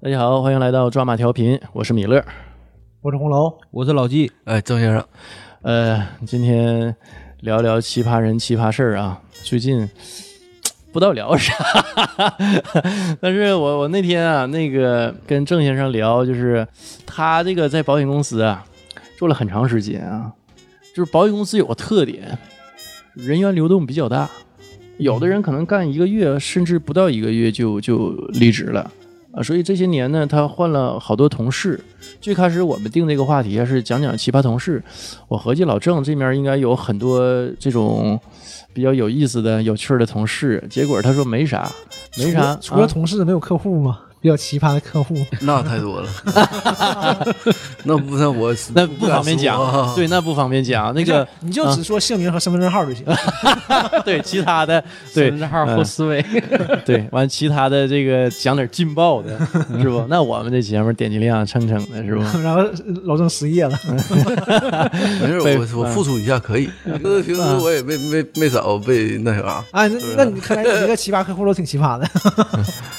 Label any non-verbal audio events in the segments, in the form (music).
大家好，欢迎来到抓马调频，我是米勒。我是红楼，我是老纪，哎，郑先生，呃，今天聊聊奇葩人、奇葩事儿啊。最近 (tsk) 不知道聊啥，(laughs) 但是我我那天啊，那个跟郑先生聊，就是他这个在保险公司啊做了很长时间啊，就是保险公司有个特点，人员流动比较大，有的人可能干一个月，甚至不到一个月就就离职了。啊，所以这些年呢，他换了好多同事。最开始我们定这个话题啊，是讲讲奇葩同事。我合计老郑这面应该有很多这种比较有意思的、有趣的同事。结果他说没啥，没啥，除了啊同事没有客户吗？比较奇葩的客户，那太多了，(laughs) 那不那我那不方便讲，啊对，那不方便讲。那个你就只说姓名和身份证号就行。(laughs) 对其他的，(laughs) 对身份证号后四位，对，完其他的这个讲点劲爆的，是不？那我们这节目点击量蹭蹭的，是不？然后老郑失业了，没事，被我我付出一下可以。就是平时我也没没没少被那啥，啊，那那你看来你这个奇葩客户都挺奇葩的。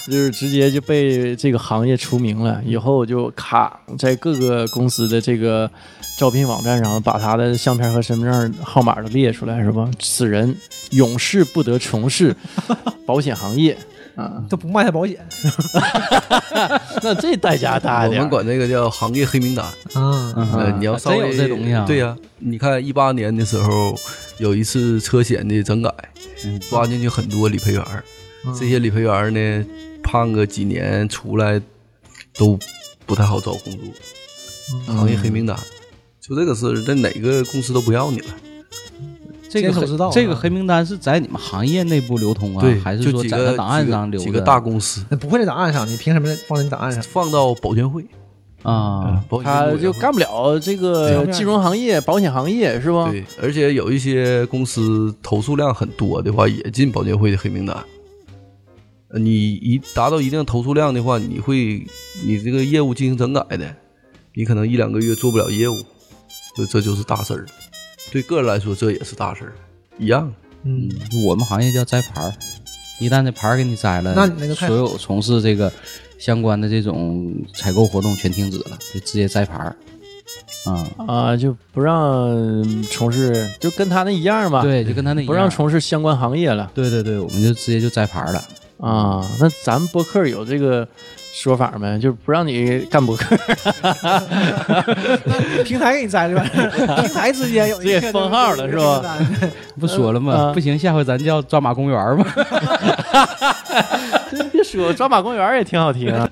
就是直接就被这个行业出名了，以后就卡在各个公司的这个招聘网站上把他的相片和身份证号码都列出来，是吧？此人永世不得从事 (laughs) 保险行业。啊，都不卖他保险。(laughs) 那这代价大点。我们管这个叫行业黑名单。啊，呃，你要稍微真有这东西啊。对呀，你看一八年的时候有一次车险的整改，嗯。抓进去很多理赔员儿，这些理赔员儿呢判个几年出来都不太好找工作，行业黑名单。就这个事，在哪个公司都不要你了。这个坚守之道啊这个黑名单是在你们行业内部流通啊，还是就几个说在那档案上？几个几个大公司那不会在档案上，你凭什么放在你档案上？放到保监会，啊，他就干不了这个金融行业、保险行业，是吧？对，而且有一些公司投诉量很多的话，也进保监会的黑名单。呃你一达到一定投诉量的话，你会你这个业务进行整改的，你可能一两个月做不了业务，这这就是大事儿。对个人来说，这也是大事儿，一样。嗯，我们行业叫摘牌儿，一旦这牌儿给你摘了，那你那个所有从事这个相关的这种采购活动全停止了，就直接摘牌儿。啊，啊，就不让从事，就跟他那一样吧，，对，就跟他那一样不让从事相关行业了对对对，我们就直接就摘牌儿了。啊。那咱们播客有这个说法没？就不让你干播客。(laughs) 平台给你摘的吧？平台之间有一个这封号了是吧？(laughs) 不说了吗？啊不行，下回咱叫抓马公园儿吧。(laughs) 别说抓马公园也挺好听啊，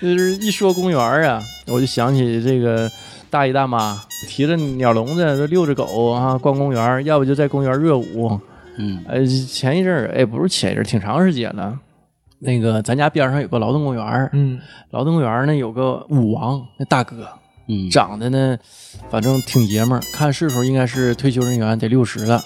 就是一说公园啊，我就想起这个大爷大妈提着鸟笼子都遛着狗啊，逛公园，要不就在公园热舞。嗯。呃，前一阵儿，哎，不是前一阵儿，挺长时间了。那个咱家边上有个劳动公园，嗯，劳动公园呢有个舞王，那大哥嗯，长得呢，反正挺爷们儿，看岁数应该是退休人员，得六十了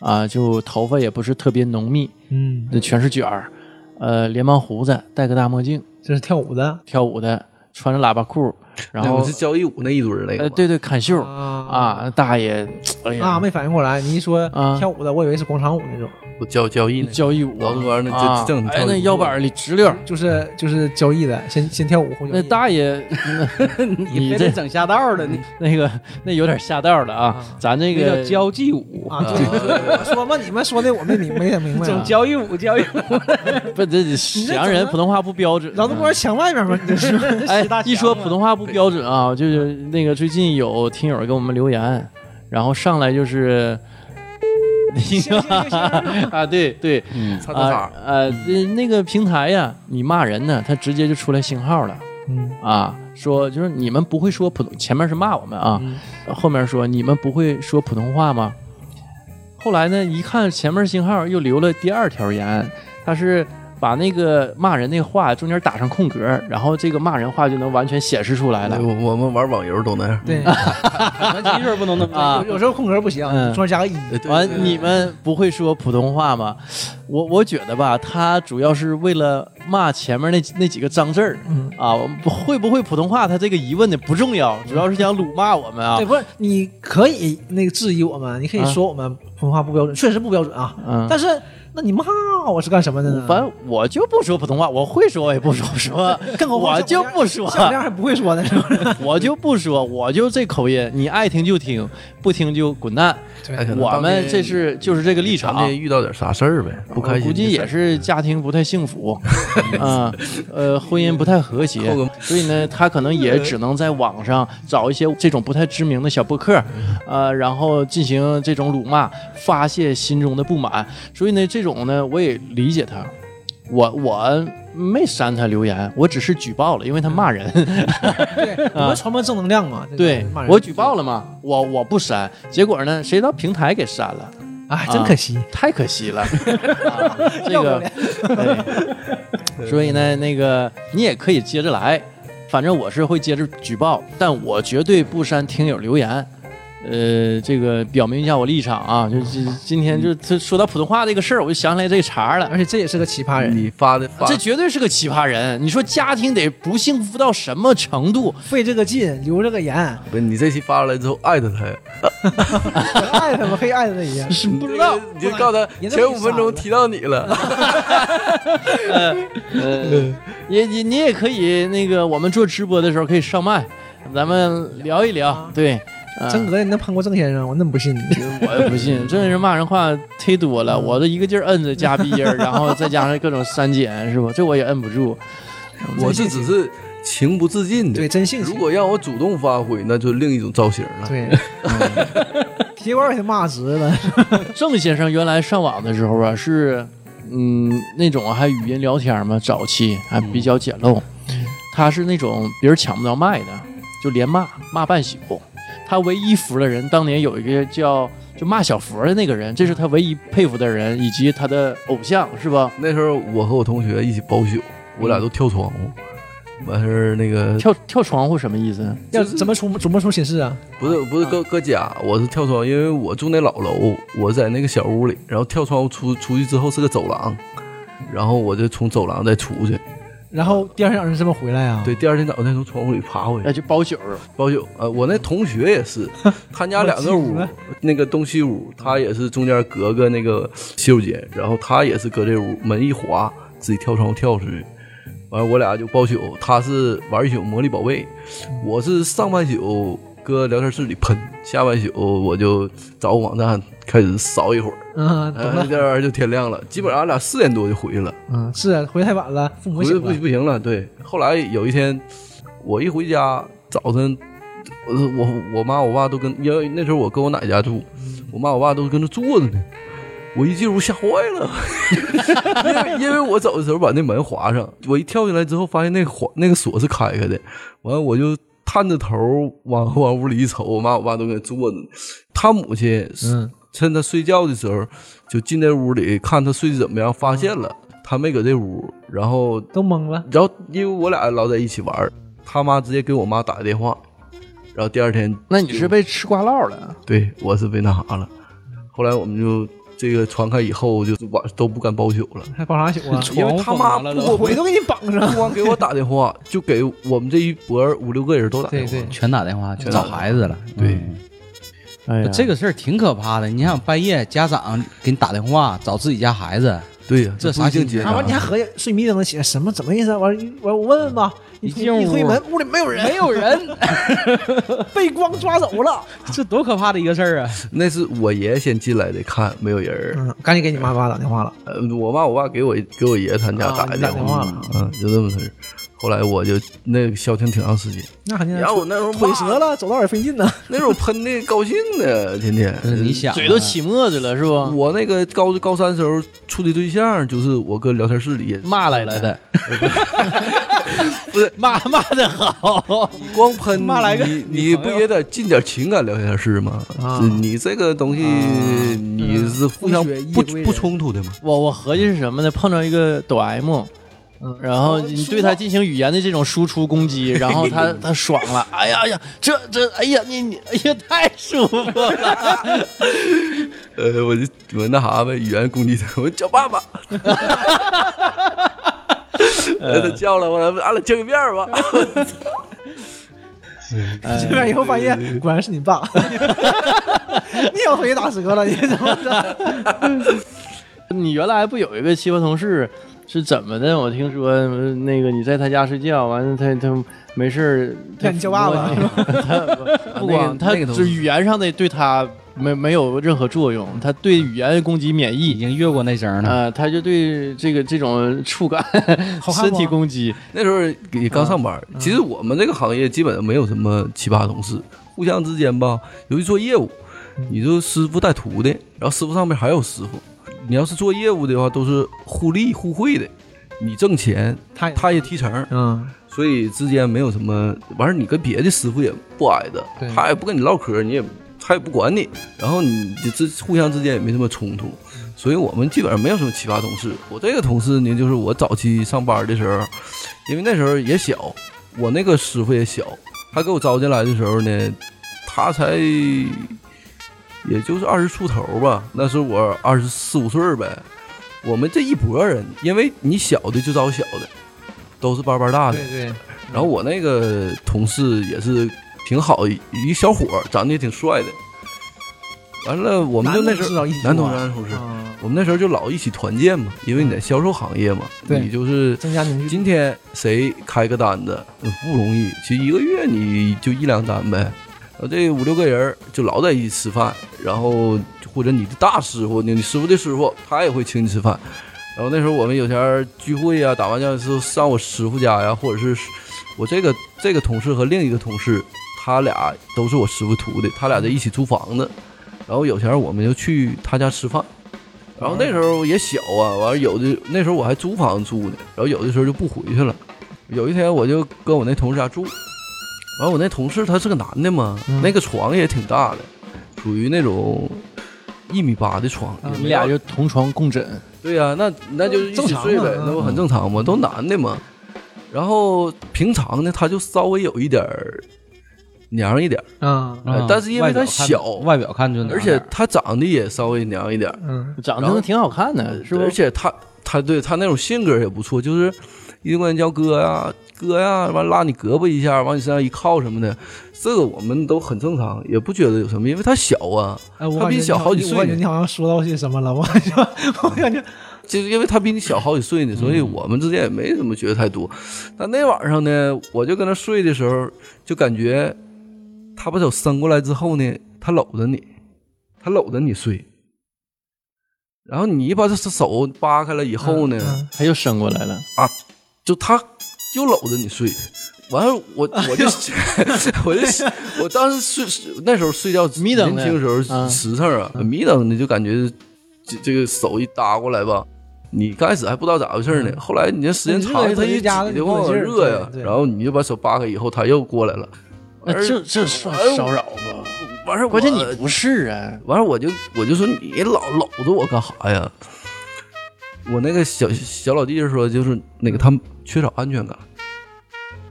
啊，就头发也不是特别浓密，嗯，那全是卷儿，呃，连毛胡子，戴个大墨镜，这是跳舞的跳舞的，穿着喇叭裤，然后是交谊舞那一堆儿那个呃，对对，砍袖啊啊，大爷，哎呀，啊，没反应过来，你一说啊跳舞的，我以为是广场舞那种，不交交易呢，交谊舞，劳动公园那啊这正哎，那腰板里直溜儿，就是就是交易的，先先跳舞后交那。大爷，(laughs) 你这非得整下道的，你那个那有点下道了啊，咱这那个叫交际舞啊，对，我说嘛，你们说的我没明没明白啊。整交谊舞，交谊舞。(laughs) 不，这沈阳人普通话不标准。劳动公园墙外面吗，你这是 (laughs) 哎大，一说普通话不标准啊，就是那个最近有听友给我们留言，然后上来就是 (laughs) 那个 (laughs) 啊，对对，嗯啊呃，那那个平台呀，你骂人呢，他直接就出来星号了嗯啊，说就是你们不会说普通，前面是骂我们啊，后面说你们不会说普通话吗？后来呢，一看前面星号又留了第二条言，他是把那个骂人那话中间打上空格，然后这个骂人话就能完全显示出来了。我我们玩网游都那样。对，咱机器不能那么啊有有时候空格不行，嗯中间加个一。完，你们不会说普通话吗？我我觉得吧，他主要是为了骂前面那那几个脏字儿嗯，啊，会不会普通话，他这个疑问的不重要，主要是想辱骂我们啊对，。不是你可以那个质疑我们，你可以啊说我们普通话不标准，确实不标准啊。嗯，但是那你骂我是干什么的呢？反正我就不说普通话，我会说我也不说说，更何况我就不说，小亮还不会说呢，是不是？(laughs) 我就不说，我就这口音，你爱听就听，不听就滚蛋。我们这是就是这个立场。遇到点啥事儿呗，不开心估计也是家庭不太幸福，(laughs) 啊，呃，婚姻不太和谐，所以呢，他可能也只能在网上找一些这种不太知名的小博客，呃，然后进行这种辱骂，发泄心中的不满。所以呢，这种呢，我也理解他，我我没删他留言，我只是举报了，因为他骂人。对，我们传播正能量嘛。对我举报了嘛，我我不删，结果呢，谁知道平台给删了。哎，真可惜。太可惜了，(laughs) 啊、这个，对所以呢，那个你也可以接着来，反正我是会接着举报，但我绝对不删听友留言。呃，这个表明一下我立场啊，就今今天就他说到普通话这个事儿，我就想起来这个茬了。而且这也是个奇葩人，你发的发这绝对是个奇葩人！你说家庭得不幸福到什么程度？费这个劲，留这个言，不是你这期发出来之后艾特他呀，爱他们可以爱他一样。(laughs) 是不知道，你就告诉他前五分钟提到你了，(laughs) 呃，也也你也可以那个，我们做直播的时候可以上麦，咱们聊一聊。对，啊真哥，你能喷过郑先生？我那么不信你。我也不信，这人骂人话忒多了，我这一个劲儿摁着加鼻音儿，然后再加上各种删减，是不？这我也摁不住。我是只是情不自禁的。对，真性情。如果让我主动发挥，那就另一种造型了。对，(laughs) 铁管给他骂直了。(laughs) 郑先生原来上网的时候啊，是嗯那种还语音聊天嘛，早期还比较简陋。他是那种别人抢不着麦的，就连骂骂半宿。他唯一服的人，当年有一个叫就骂小佛的那个人，这是他唯一佩服的人，以及他的偶像，是吧？那时候我和我同学一起包宿，我俩都跳窗户，完事儿那个跳跳窗户什么意思？要怎么出怎么出寝室啊？不是不是搁搁家，我是跳窗，因为我住那老楼，我在那个小屋里，然后跳窗户出出去之后是个走廊，然后我就从走廊再出去，然后第二天早上这么回来啊？对，第二天早上再从窗户里爬回那去就包宿儿。包宿。呃，我那同学也是，(laughs) 他家两个屋那个东西屋，他也是中间隔个那个洗手间，然后他也是搁这屋，门一滑，自己跳窗户跳出去。完了，我俩就包宿，他是玩一宿魔力宝贝，我是上半宿搁聊天室里喷，下半宿我就找个网站开始扫一会儿，嗯。第二天就天亮了，基本上俺俩四点多就回去了，嗯，是啊回太晚了，父母不是不。不行了。对，后来有一天我一回家，早晨我我我妈我爸都跟，因为那时候我跟我奶家住，我妈我爸都跟着坐着呢。我一进屋吓坏了，(laughs) 因为因为我走的时候把那门划上，我一跳进来之后发现那个那个锁是开开的，完了我就探着头往 (laughs) 往屋里一瞅，我妈我爸都搁坐着呢。他母亲嗯，趁他睡觉的时候就进那屋里看他睡得怎么样，发现了他没搁这屋，然后都懵了。然后因为我俩老在一起玩，他妈直接给我妈打个电话，然后第二天那你是被吃瓜烙了？对我是被那啥了，后来我们就这个传开以后，就晚都不敢包宿了，还包啥宿啊？(laughs) 因为他妈不我 (laughs) 回头给你绑上。不光给我打电话，就给我们这一波儿五六个人都打电话。对对，全打电话去找孩子了。对嗯哎呀，这个事儿挺可怕的。你想半夜家长给你打电话找自己家孩子，对呀，这啥心情啊，接上完你还合计睡迷瞪的起来，什么怎么意思啊？完完我问问吧。一进屋一推门，屋里没有人，没有人，(laughs) 被光抓走了。(laughs) 这多可怕的一个事儿啊！(laughs) 那是我爷先进来的，看没有人儿。嗯，赶紧给你妈爸打电话了。呃，我妈我爸给我给我爷他们家打电话了嗯，就这么事儿。后来我就那个消停挺长时间，那肯定然后我那时候腿骂折了，走道也费劲呢。那时候喷的高兴的，天天。你想啊，嘴都起沫子了是不？我那个高高三时候处的对象，就是我搁聊天室里骂来了的，(laughs) 不是骂骂的好，光喷，骂来个你你不也得进点情感聊天室吗？啊你这个东西你是互相不不冲突的吗？我我合计是什么呢？碰着一个抖 M，嗯然后你对他进行语言的这种输出攻击，(laughs) 然后他他爽了，哎呀哎呀，这这哎呀你你哎呀太舒服了，(laughs) 呃，我就我那啥呗，语言攻击他，我叫爸爸。(laughs) 呃，他叫了，我俺俩见个面儿吧。这边以后发现果然是你爸，你要回去打折了，你怎么着？你原来不有一个奇葩同事是怎么的？我听说呃那个你在他家睡觉，完了他他没事儿，他叫爸爸他不光他是语言上的对他没没有任何作用，他对语言攻击免疫。已。经越过那声了。啊、他就对这个这种触感、(laughs) 身体攻击，那时候也刚上班，其实我们这个行业基本上没有什么奇葩同事，互相之间吧，尤其做业务，你就师傅带徒弟，然后师傅上面还有师傅，你要是做业务的话，都是互利互惠的，你挣钱，他他也提成，嗯，所以之间没有什么完事儿，你跟别的师傅也不挨着，他也不跟你唠嗑，你也他也不管你，然后你这这互相之间也没什么冲突，所以我们基本上没有什么奇葩同事。我这个同事呢，就是我早期上班的时候，因为那时候也小，我那个师傅也小，他给我招进来的时候呢，他才也就是二十出头吧，那时候我二十四五岁儿呗。我们这一拨人，因为你小的就找小的，都是班班大的对。对，然后我那个同事也是挺好，一一小伙儿，长得也挺帅的。完了，我们就那时候男同事男同事，我们那时候就老一起团建嘛，因为你在销售行业嘛，你就是增加凝聚。今天谁开个单子嗯不容易，其实一个月你就一两单呗。然后这五六个人就老在一起吃饭，然后或者你的大师傅，你你师傅的师傅，他也会请你吃饭。然后那时候我们有前儿聚会呀、打麻将是上我师傅家呀，或者是我这个 (laughs) 这个同事和另一个同事，他俩都是我师傅徒弟，他俩在一起租房子。然后有前儿我们就去他家吃饭，然后那时候也小啊，完了有的那时候我还租房子住呢，然后有的时候就不回去了。有一天我就跟我那同事家住，完我那同事他是个男的嘛，嗯。那个床也挺大的，属于那种一米八的床，嗯你俩就同床共枕，对呀、那那就是一起睡呗，那不很正常吗？都男的嘛。然后平常呢，他就稍微有一点儿娘一点儿，嗯呃但是因为他小外表看就而且他长得也稍微娘一点儿，嗯，长得挺好看的，是不而？且他他对他那种性格也不错，就是一管叫哥呀哥呀，完拉你胳膊一下，往你身上一靠什么的，这个我们都很正常，也不觉得有什么，因为他小啊，哎，我他比你小感觉你好几岁呢。我感觉你好像说到些什么了，我感觉，(laughs) 我感觉，就是因为他比你小好几岁呢，所以我们之间也没怎么觉得太多。但那晚上呢，我就跟他睡的时候，就感觉他把手伸过来之后呢，他搂着你，他搂着你睡，然后你把这手扒开了以后呢，嗯。他又伸过来了。啊，就他就搂着你睡。完了，我我就我就我当时睡那时候睡觉迷瞪的年轻时候嗯实诚啊，迷瞪的就感觉这这个手一搭过来吧，你刚开始还不知道咋回事呢，后来你这时间长了，嗯他一挤加了的话你劲儿热呀，然后你就把手扒开以后，他又过来了，那这这算骚扰吗？完事儿关键你不是啊，完了我就我就说你老搂着我干啥呀？我那个小小老弟就说，就是那个他缺少安全感。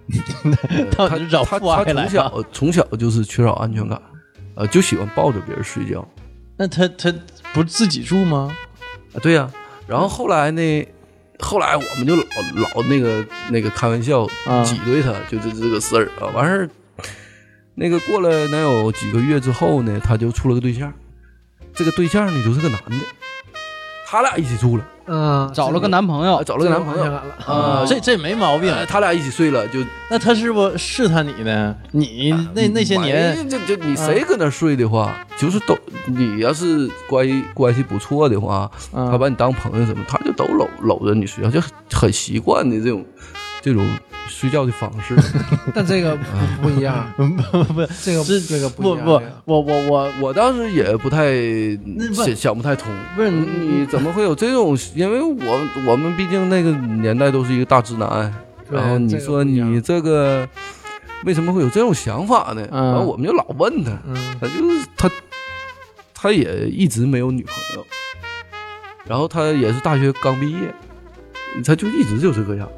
(laughs) 到他底是找他父爱来他从小啊？从小就是缺少安全感，呃，就喜欢抱着别人睡觉那他他不是自己住吗？啊，对呀、然后后来呢，后来我们就老老那个那个开玩笑啊挤兑他，就这这个事儿啊，完事儿，那个过了能有几个月之后呢，他就处了个对象，这个对象呢就是个男的，他俩一起住了，嗯，找了个男朋友啊，找了个男朋友啊，这这没毛病。呃他俩一起睡了，就那他是不试探你呢？你那那些年，没这这你谁搁那睡的话，就是都你要是关系关系不错的话，嗯他把你当朋友什么，他就都搂搂着你睡觉，就很很习惯的这种这种睡觉的方式。(laughs) 但这个不 (laughs) 不一样，不不这个是这个不不我我我我当时也不太想想不太通，不是你怎么会有这种？因为我我们毕竟那个年代都是一个大直男，然后你说你这个为什么会有这种想法呢？嗯然后我们就老问他，嗯他就是他，他也一直没有女朋友，然后他也是大学刚毕业，他就一直就这个样。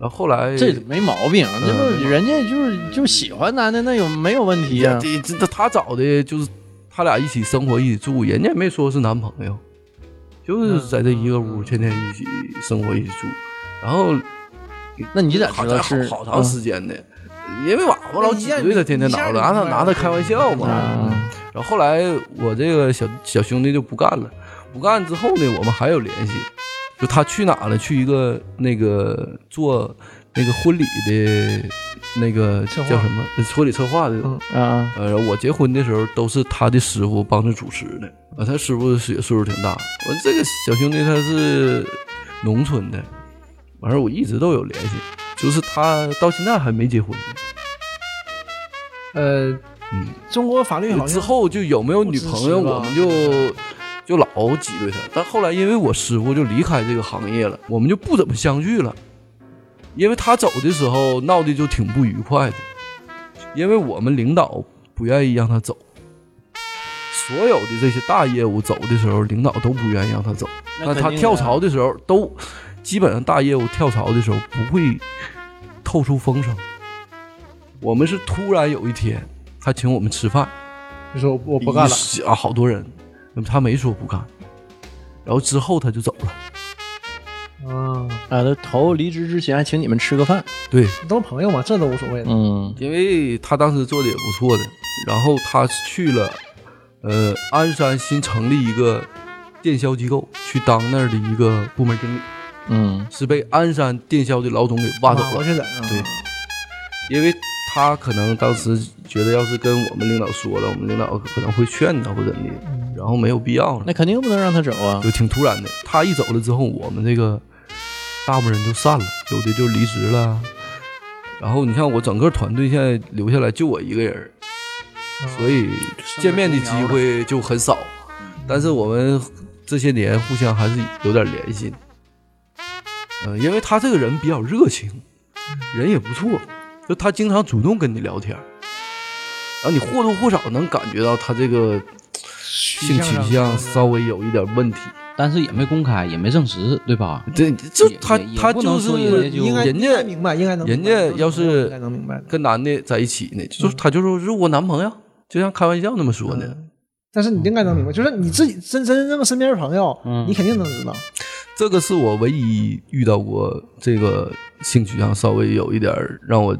然后后来这没毛病，这不人家就是就喜欢男的，那有没有问题啊？这这他找的就是他俩一起生活一起住，人家也没说是男朋友，就是在这一个屋天天一起生活一起住，然后那你咋好知道是好好长时间呢？因为娃娃老挤兑他，天天拿着拿他拿他开玩笑嘛。啊？然后后来我这个小小兄弟就不干了，不干之后呢，我们还有联系。就他去哪了？去一个那个做那个婚礼的，那个叫什么婚礼策划的。嗯啊，呃，我结婚的时候都是他的师傅帮着主持的。啊，他师傅也岁数挺大。我这个小兄弟他是农村的，完事儿我一直都有联系，就是他到现在还没结婚呢。呃，嗯，中国法律好像之后就有没有女朋友，我们就就老挤兑他。但后来因为我师傅就离开这个行业了，我们就不怎么相聚了。因为他走的时候闹的就挺不愉快的，因为我们领导不愿意让他走，所有的这些大业务走的时候，领导都不愿意让他走。那他跳槽的时候，都基本上大业务跳槽的时候不会透出风声。我们是突然有一天，他请我们吃饭，就说我不干了，一啊，好多人，那么他没说不干，然后之后他就走了。啊，啊，他头离职之前还请你们吃个饭，对，都是朋友嘛，这都无所谓的。嗯。因为他当时做的也不错的，然后他去了，呃，鞍山新成立一个电销机构，去当那儿的一个部门经理，嗯。是被鞍山电销的老总给挖走了。对，因为他可能当时觉得，要是跟我们领导说了，我们领导可能会劝他或怎的，然后没有必要了那，肯定不能让他走啊。就挺突然的。他一走了之后，我们这个大部分人就散了，有的就离职了。然后你看，我整个团队现在留下来就我一个人儿，所以见面的机会就很少。但是我们这些年互相还是有点联系的。嗯、因为他这个人比较热情，人也不错，就他经常主动跟你聊天儿，然后你或多或少能感觉到他这个性取向稍微有一点问题。但是也没公开，也没证实，对吧？这，就他他就不能说是人家应该应人家该明白，应该能明白，人家要是应该能明白。跟男的在一起呢，就是他就说是我男朋友，就像开玩笑那么说的。嗯但是你应该能明白，就是你自己真真正正身边的朋友，嗯你肯定能知道。这个是我唯一遇到过这个性取向稍微有一点让我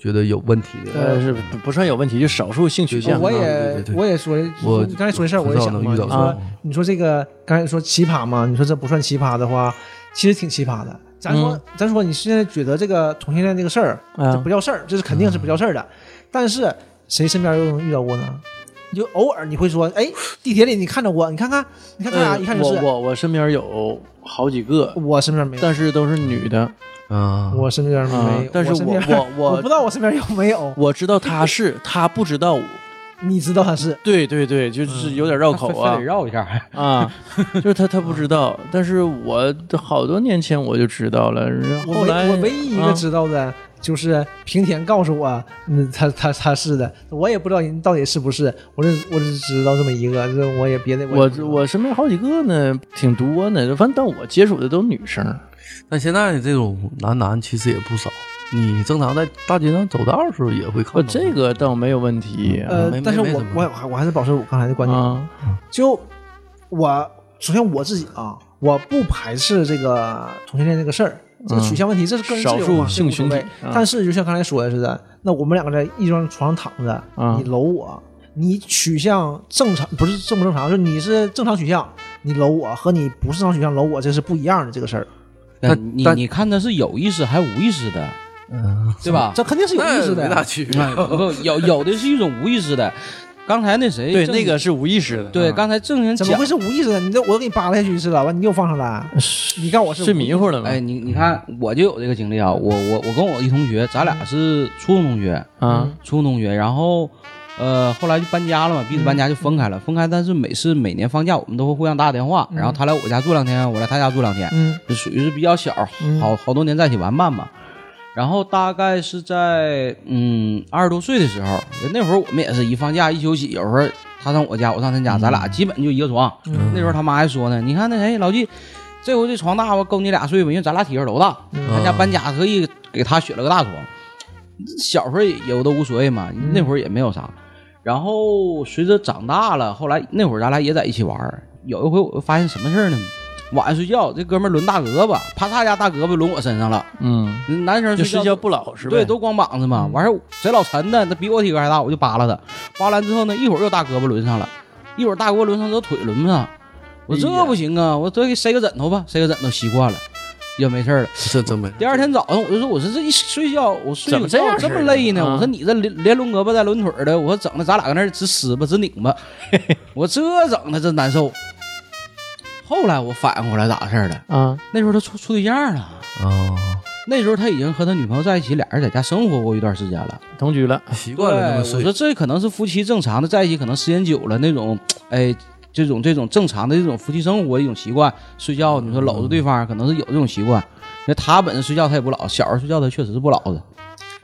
觉得有问题的。呃，是不不算有问题，就少数性取向。我也我也说，我刚才说这事儿，我也想遇到你说啊你说这个刚才说奇葩嘛，你说这不算奇葩的话，其实挺奇葩的。咱说嗯咱说你现在觉得这个同性恋这个事儿，啊这不叫事儿，这是肯定是不叫事儿的。但是谁身边又能遇到过呢？你就偶尔你会说，哎，地铁里你看着我，你看看，你看看一看就是。我我我身边有好几个，我身边没有，但是都是女的啊，我身边没。但是我身边我我我不知道我身边有没有，我知道他是，他不知道我。(laughs) 你知道他是对对对，就是有点绕口啊非非得绕一下，啊，(laughs) 就是他他不知道，但是我好多年前我就知道了，然后来唯我唯一一个啊知道的，就是平田告诉我，嗯，他他他是的，我也不知道人到底是不是，我只我只知道这么一个，这我也别的我我身边好几个呢，挺多呢，反正但我接触的都是女生。但现在这种男男其实也不少。你正常在大街上走道的时候也会看，到。这个倒没有问题呃，但是我我我我还是保持我刚才的观点，啊。就我首先我自己啊，我不排斥这个同性恋这个事儿，这个取向问题，这是个人自由嘛少数这无所性群体谓啊但是就像刚才说的似的，那我们两个在一张床上躺着，啊你搂我，你取向正常不是正不正常，就是你是正常取向，你搂我和你不是正常取向搂我，这是不一样的这个事儿，但但你你看他是有意识还无意识的，嗯，对吧？这肯定是有意识的那没大。(laughs) 区别。哎不有有的是一种无意识的。刚才那谁对，那个是无意识的。对，啊刚才正人怎么会，是无意识的？你这我都给你扒拉下去一次了，完你又放上来，你看我是睡迷糊了吗？哎，你你看我就有这个经历啊，我我我跟我一同学，咱俩是初中同学，啊初中同学，然后呃后来就搬家了嘛，彼此搬家就分开了，分开，但是每次每年放假我们都会互相打打电话，嗯然后他来我家住两天，我来他家住两天，嗯就属于是比较小，嗯好好多年在一起玩伴嘛。然后大概是在嗯二十多岁的时候，那会儿我们也是一放假一休息，有时候他上我家，我上他家，咱俩基本就一个床。嗯那时候他妈还说呢，你看那谁老纪，这回这床大吧，够你俩睡吧，因为咱俩体格都大。嗯他家搬家特意给他选了个大床。小时候也我都无所谓嘛，那会儿也没有啥。然后随着长大了，后来那会儿咱俩也在一起玩儿。有一回我就发现什么事儿呢？晚上睡觉，这哥们儿抡大胳膊，啪嚓一下大胳膊抡我身上了。嗯，男生就睡觉觉不老实呗。对，都光膀子嘛。完事儿贼老沉的，他比我体格还大，我就扒拉他，扒拉完之后呢，一会儿又大胳膊抡上了，一会儿大胳膊抡上之后腿抡不上。我这不行啊，我这给塞个枕头吧，塞个枕头习惯了，也没事儿了。这真没事第二天早上我就说，我说这一睡觉，我睡怎么这样这么累呢？啊我说你这连连抡胳膊带抡腿儿的，我说整的咱俩搁那儿直撕吧直拧吧，(laughs) 我这整的真难受。后来我反应过来咋回事儿了，啊，那时候他处处对象了，啊，那时候他已经和他女朋友在一起，俩人在家生活过一段时间了。同居了，习惯了我说。这可能是夫妻正常的在一起，可能时间久了那种，哎，这种这种正常的这种夫妻生活的一种习惯，睡觉你说搂着对方，可能是有这种习惯。那他本身睡觉他也不老，小时候睡觉他确实是不老的，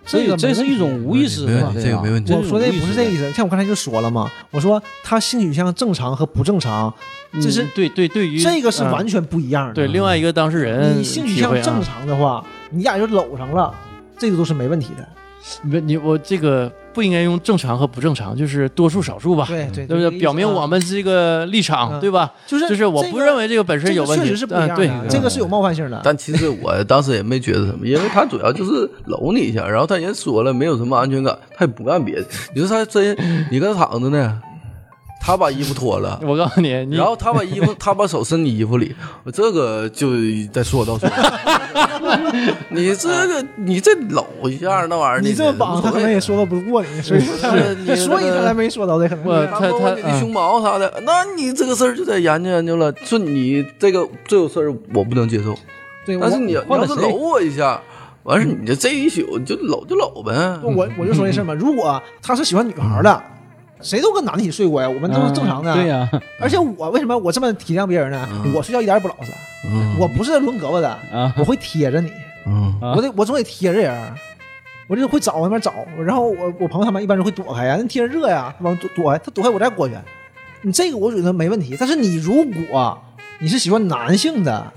所以这个这是一种无意识嘛没问题，这个没问题。我说的不是这意思。思，像我刚才就说了嘛，我说他性取向正常和不正常，这是嗯对对对于这个是嗯。完全不一样的。对另外一个当事人你性取向正常的话，你俩就搂上了，这个都是没问题的。你，你我这个不应该用正常和不正常，就是多数少数吧，对对，对不对？表明我们这个立场，嗯对吧？就是就是我不认为这个本身有问题，这个确实是不一样对，这个是有冒犯性的。但其实我当时也没觉得什么，因为他主要就是搂你一下，然后他也说了没有什么安全感，他也不干别的。你说他真，你跟他躺着呢，他把衣服脱了，(laughs) 我告诉你，你然后他把衣服，(laughs) 他把手伸你衣服里，我这个就再说道说道。(laughs) 你这个你这搂一下那玩意儿，你这么绑，他可能也说到不过你，所以你所以他才没说到这可能。他他你的胸毛啥的，那你这个事儿就得研究研究了。说你这个这种事儿我不能接受，对，但是你要是搂我一下，完事儿你就这一宿你就搂就搂呗。我我我就说这事儿嘛，如果他是喜欢女孩的，谁都跟男的一起睡过呀，我们都是正常的。嗯对呀，而且我为什么我这么体谅别人呢？我睡觉一点也不老实，嗯。我不是抡胳膊的，啊我会贴着你，嗯。啊我得我总得贴着人，我就会找那边找，然后我我朋友他们一般都会躲开呀，那贴着热呀，往躲躲开，他躲开我再过去，你这个我觉得没问题，但是你如果你是喜欢男性的。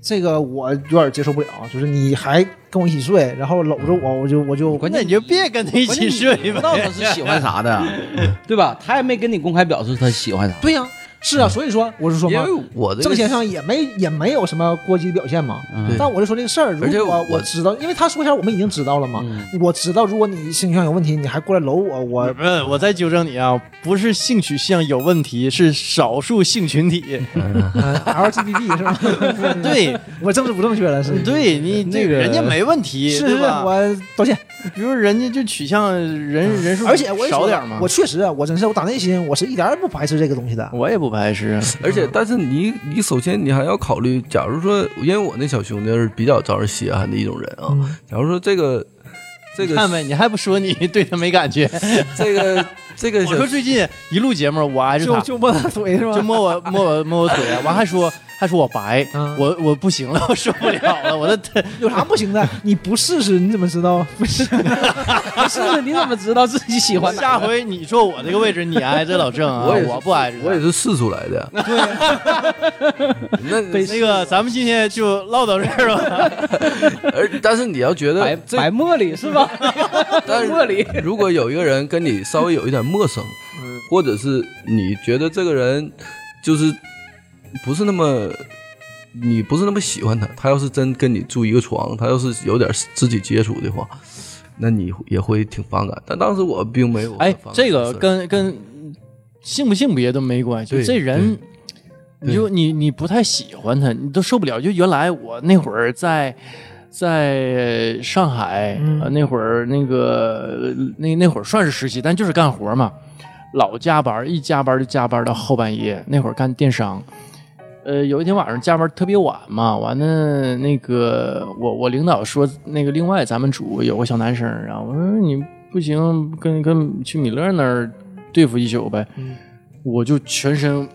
这个我有点接受不了，就是你还跟我一起睡，然后搂着我，我就我就关键那你就别跟他一起睡吧。不知道他是喜欢啥的，(laughs) 对吧？他也没跟你公开表示他喜欢啥。对呀、是啊，所以说我是说嘛，因为我这个郑先生也没也没有什么过激的表现嘛。嗯但我就说这个事儿，如而且果我我知道，因为他说前我们已经知道了嘛，嗯我知道如果你性取向有问题，你还过来搂我，我不是，我再纠正你啊，不是性取向有问题，是少数性群体。(laughs) 嗯 LGBT 是吧？对，(laughs) 我政治不正确了，是对你这那个人家没问题，是是，对吧？我道歉。比如人家就取向人人数，而且我也少点嘛，我确实，我真是我打内心我是一点儿也不排斥这个东西的。我也不排斥。(laughs) 而且，但是你你首先你还要考虑，假如说，因为我那小兄弟是比较招人稀罕的一种人啊。嗯假如说这个这个看呗，你还不说你 (laughs) 对他没感觉？(laughs) 这个这个我说最近一录节目，我挨着他，就就摸他腿是吧？就摸我摸我摸我腿，完还说还说我白，嗯我我不行了，我受不了了，我的 (laughs) 有啥不行的？你不试试你怎么知道不行？不试试，你怎么知道自己喜欢哪下个？回你坐我这个位置，你挨着老郑啊，我也是我不挨着他。我也是试出来的。对，(laughs) 那 (laughs) 那个，咱们今天就唠到这儿吧。而但是你要觉得白这白茉莉是吧？但是茉莉如果有一个人跟你稍微有一点陌生，或者是你觉得这个人就是不是那么。你不是那么喜欢他，他要是真跟你住一个床，他要是有点肢体接触的话，那你也会挺反感。但当时我并没有哎，这个跟跟性不性别都没关系，对这人。你就你你不太喜欢他，你都受不了。就原来我那会儿在在上海，嗯呃那会儿那个那那会儿算是实习，但就是干活嘛，老加班，一加班就加班到后半夜。那会儿干电商，呃，有一天晚上加班特别晚嘛，完了那个我我领导说那个另外咱们组有个小男生，然后我说你不行，跟跟去米勒那儿对付一宿呗，我就全身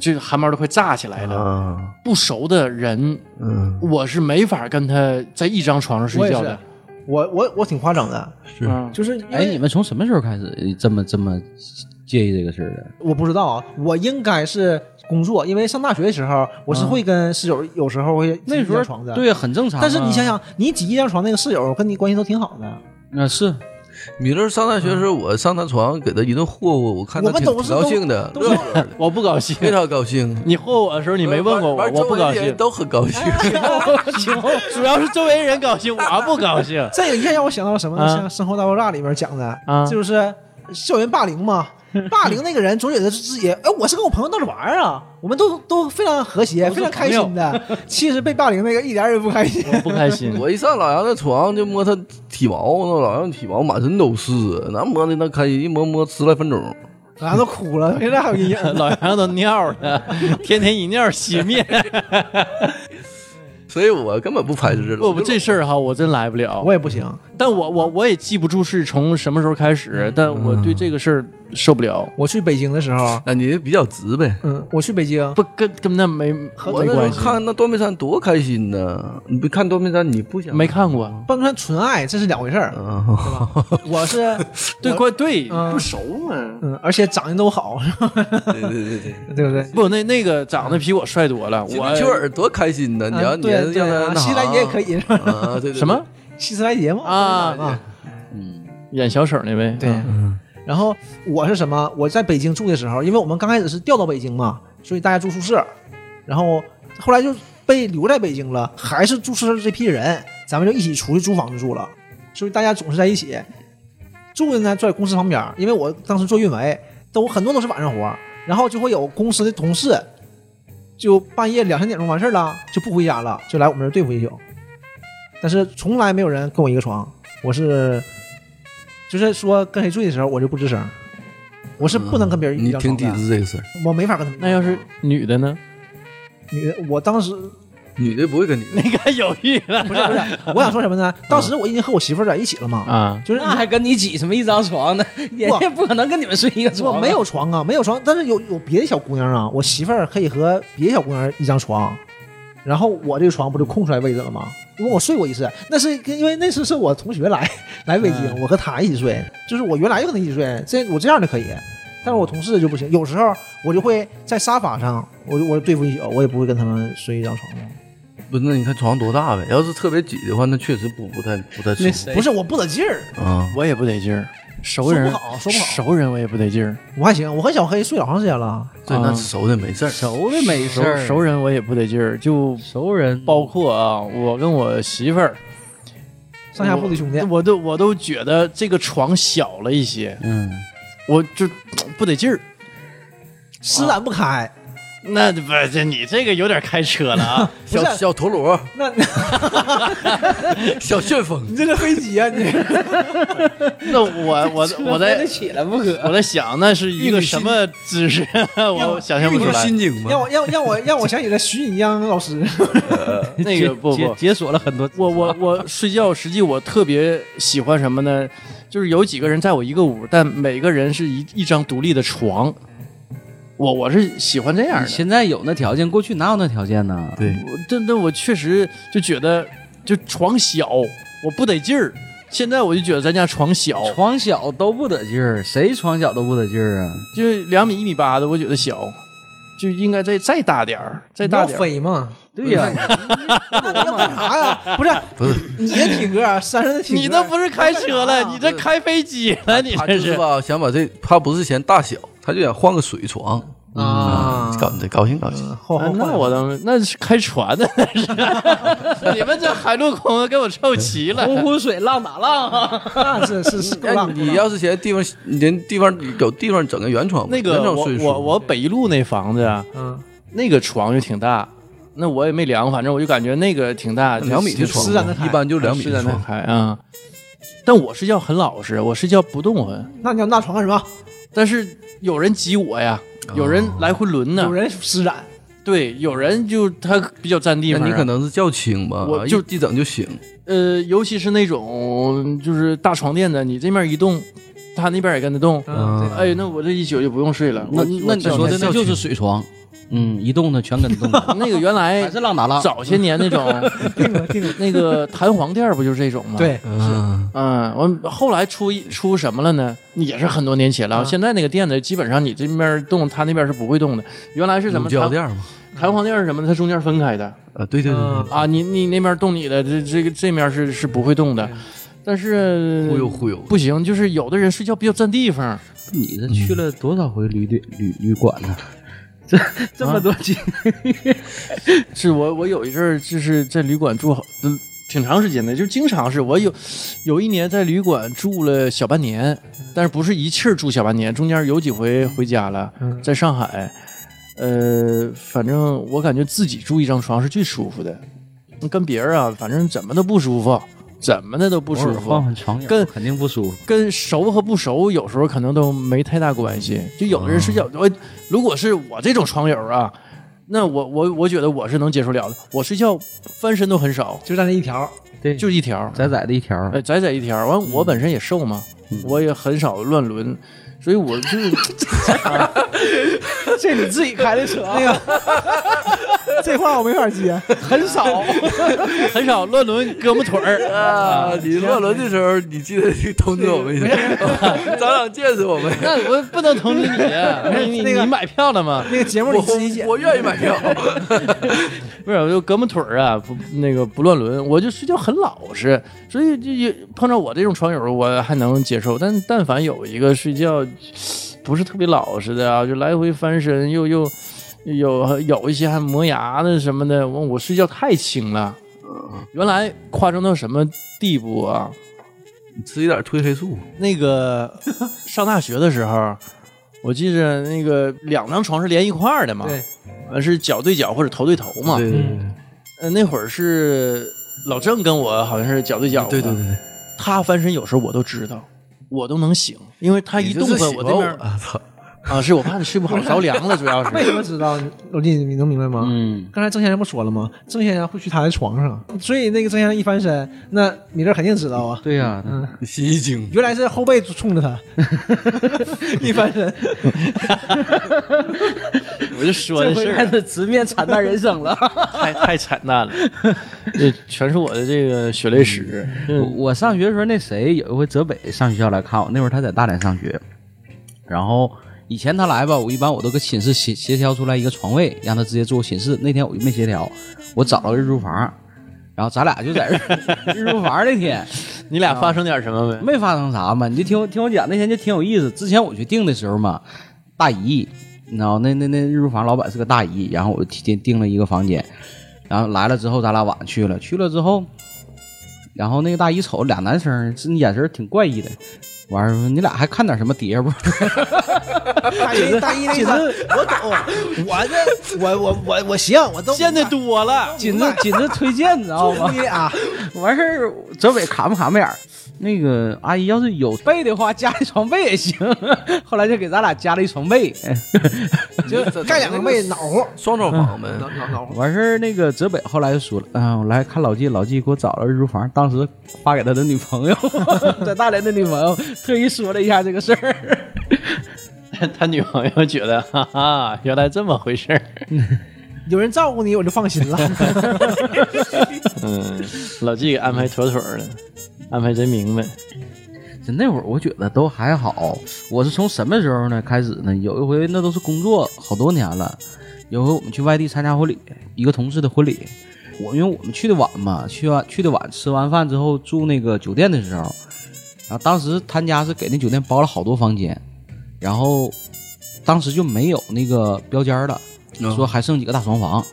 这个汗毛都快炸起来了。啊，不熟的人，嗯，我是没法跟他在一张床上睡觉的。，我我我挺夸张的，是。嗯。就是哎，你们从什么时候开始这么这么介意这个事儿的？我不知道啊，我应该是工作，因为上大学的时候，我是会跟室友有时候会挤一那时候张床的。，对，很正常啊。但是你想想，你挤一张床，那个室友跟你关系都挺好的，那，是米勒上大学的时候，我上他床给他一顿霍霍，我看他挺挺高都是都兴的，(laughs) 我不高兴。非常高兴。你霍我的时候，你没问过我，我不高兴。都很高兴。(laughs) 主要是周围人高兴，我不高兴。这个一下让我想到了什么呢？啊像《生活大爆炸》里边讲的，啊就是校园霸凌嘛。霸凌那个人总觉得是自己，哎，我是跟我朋友闹着玩儿啊，我们都都非常和谐，非常开心的。其实被霸凌那个一点也不开心。我不开心。我一上老杨的床就摸他体毛，那老杨体毛满身都是，那摸的那开心，一摸摸十来分钟。老杨都哭了，现在还有阴影。老杨都尿了，天天一尿熄面。(laughs) 所以我根本不排斥这种。不不，这事儿哈，我真来不了。我也不行，但我我我也记不住是从什么时候开始，但我对这个事儿受不了。我去北京的时候，那你比较直呗。嗯，我去北京，不跟跟那没没关系。看那断背山多开心呢！你不看断背山，你不想没看过，半川纯爱这是两回事儿，啊？(laughs) 我是 (laughs) 对怪对嗯不熟嘛。嗯，而且长得都好，是吧？对对对对，(laughs) 对不对？不，那那个长得比我帅多了。我秋尔多开心呢！你要你让他那希莱杰也可以，是吧？啊？对对对什么希斯莱杰嘛啊啊，嗯演小丑那位？对。然后我是什么？我在北京住的时候，因为我们刚开始是调到北京嘛，所以大家住宿舍，然后后来就被留在北京了，还是住宿舍这批人，咱们就一起出去租房子住了，所以大家总是在一起住的呢，就在公司旁边，因为我当时做运维，都很多都是晚上活，然后就会有公司的同事，就半夜两三点钟完事儿了，就不回家了，就来我们这儿对付一宿，但是从来没有人跟我一个床，我是。就是说跟谁睡的时候，我就不吱声，我是不能跟别人一你挺抵张床的，制这个事儿，我没法跟他们。那要是女的呢？女的，我当时女的不会跟你。(laughs) 那个犹豫了。(laughs) 不是不是，我想说什么呢？(laughs) 当时我已经和我媳妇儿在一起了嘛，啊，就是那还跟你挤什么一张床呢？人家不可能跟你们睡一个床没有床啊，没有床，但是有有别的小姑娘啊，我媳妇儿可以和别的小姑娘一张床，然后我这个床不就空出来位置了吗？因为我睡过一次，那是因为那次是我同学来 (laughs) 来北京，我和他一起睡，就是我原来就跟他一起睡，这我这样的可以，但是我同事就不行，有时候我就会在沙发上，我就我就对付一宿，我也不会跟他们睡一张床上。不是，那你看床多大呗？要是特别挤的话，那确实不不太不太舒服不是我不得劲儿，啊。我也不得劲儿，熟人说不好说不好熟人我也不得劲儿，我还行，我和小黑睡老长时间了。对，啊那熟的没事儿。熟的没事熟儿，熟人我也不得劲儿，就熟人包括啊，我跟我媳妇儿上下铺的兄弟我，我都我都觉得这个床小了一些，嗯，我就不得劲儿。施展不开。那不这你这个有点开车了啊！(laughs) 小小陀螺，那 (laughs) 小旋风，你这是飞机啊你？那我我我在起来不可。我在想那是一个什么姿势，我想象不出来。心经吗？让我让让我让我想起了徐锦江老师。(laughs) 那个不不，解解锁了很多。我我我睡觉，实际我特别喜欢什么呢？就是有几个人在我一个屋，但每个人是一一张独立的床。我我是喜欢这样的。现在有那条件，过去哪有那条件呢？对，我但但我确实就觉得，就床小，我不得劲儿。现在我就觉得咱家床小，床小都不得劲儿，谁床小都不得劲儿啊？就是两米一米八的，我觉得小，就应该再再大点儿，再大点儿。飞嘛？对呀、(laughs) 那干啥呀？(laughs) 不是不是，你的体格，山上的体格，你那不是开车了，你这开飞机了，你他这就是吧，想把这，他不是嫌大小，他就想换个水床啊搞得高兴高兴。那我当那是开船的，那是 (laughs) 你们这海陆空给我凑齐了。洪湖水浪打浪啊！(laughs) 那是是是够哎，浪。你要是嫌地方，人地方有地方整个原床吧，那个我我我北一路那房子啊，嗯，那个床就挺大，那我也没量，反正我就感觉那个挺大，两米的床施展得开一般就两米是在那的床。开啊。但我睡觉很老实，我睡觉不动弹，那你要那床干什么？但是有人挤我呀，有人来回轮呢有，人施展，对，有人就他比较占地方啊，那你可能是较轻吧，我就一一整就醒。呃，尤其是那种就是大床垫子，你这面一动，他那边也跟着动，嗯，哎，那我这一宿就不用睡了。那那你说的那就是是水床，嗯，一动的全跟动，(laughs) 那个原来还是浪打浪。早些年那种定了定了，那个弹簧垫儿不就是这种吗？，对，嗯，嗯，我后来出出什么了呢？也是很多年前了。啊现在那个垫子基本上你这边动，它那边是不会动的。原来是什么弹乳胶垫吗。弹簧垫儿是什么的？它中间分开的啊，对对对，啊，你你那边动你的，这这个这面是是不会动的。但是忽悠忽悠。不行，就是有的人睡觉比较占地方。你这去了多少回旅店旅旅馆呢？这这么多经历，是我我有一阵儿就是在旅馆住好，嗯挺长时间的，就经常是我有有一年在旅馆住了小半年，但是不是一气儿住小半年，中间有几回回家了，嗯在上海，呃，反正我感觉自己住一张床是最舒服的，跟别人啊，反正怎么都不舒服，怎么的都不舒服。跟肯定不舒服。跟熟和不熟有时候可能都没太大关系。就有的人睡觉，我如果是我这种床友啊，那我我我觉得我是能接受了的。我睡觉翻身都很少，就在那一条，对，就一条，窄窄的一条，哎，窄窄一条。完，我本身也瘦嘛，我也很少乱伦，所以我就 (laughs) (laughs) 这你自己开的车，那个 (laughs) 这话我没法接，(laughs) 很少很少乱伦胳膊腿儿啊，你乱伦的时候，你记得通知我们一下，长长见识我们。那我不能通知你啊，(laughs) 你你那个你买票了吗？那个节目你自己剪我。我愿意买票。不是，我就胳膊腿儿啊，不那个不乱伦，我就睡觉很老实，所以就也碰到我这种床友，我还能接受。但但凡有一个睡觉不是特别老实的啊，就来回翻身，又又有有一些还磨牙的什么的，我我睡觉太轻了。原来夸张到什么地步啊？吃一点褪黑素，那个上大学的时候，我记着那个两张床是连一块儿的嘛，是脚对脚或者头对头嘛。对对呃，那会儿是老郑跟我好像是脚对脚，对对对对，他翻身有时候我都知道，我都能醒，因为他一动弹，我这边我操，啊，是我怕你睡不好 (laughs) 着凉了，主要是为什。么知道？老弟，你能明白吗？嗯，刚才郑先生不说了吗？郑先生会去他的床上，所以那个郑先生一翻身，那米勒肯定知道啊。对呀，嗯，心一惊，原来是后背冲着他，(laughs) 一翻身，我就说这回开这事儿始直面惨淡人生了。太太惨淡了，这全是我的这个血泪史。我我上学的时候，那谁有一回泽北上学校来看我，那会儿他在大连上学，然后以前他来吧，我一般我都搁寝室协协调出来一个床位，让他直接坐寝室。那天我就没协调，我找了个日租房，然后咱俩就在 (laughs) 日日租房那天你俩发生点什么没？没发生啥嘛，你就听我听我讲，那天就挺有意思。之前我去订的时候嘛，大姨，你知道那那那日租房老板是个大姨，然后我提前订了一个房间，然后来了之后咱俩晚上去了，去了之后，然后那个大姨瞅俩男生，这眼神挺怪异的。完事儿你俩还看点什么碟不？(laughs) 大一大一那个，我懂，我这我我我我行，我都见的多了，紧着紧着推荐，你知道吗？你俩 (laughs) 完事儿，泽北卡不卡没眼儿。那个阿姨要是有被的话，加一床被也行。后来就给咱俩加了一床被。(laughs) 就盖两个被暖和，双床房呗。恼恼恼火。完事儿，那个泽北后来就说了，啊、我来看老纪，老纪给我找了日租房，当时发给他的女朋友，(laughs) 在大连的女朋友，特意说了一下这个事儿。他女朋友觉得，哈哈，原来这么回事儿。有人照顾你，我就放心了。(laughs) 嗯，老纪给安排妥妥的，安排真明白。就那会儿，我觉得都还好。我是从什么时候呢开始呢？有一回那都是工作好多年了，有回我们去外地参加婚礼，一个同事的婚礼。我因为我们去的晚嘛，去完去的晚，吃完饭之后住那个酒店的时候，然后当时他家是给那酒店包了好多房间，然后当时就没有那个标间了，说还剩几个大床房。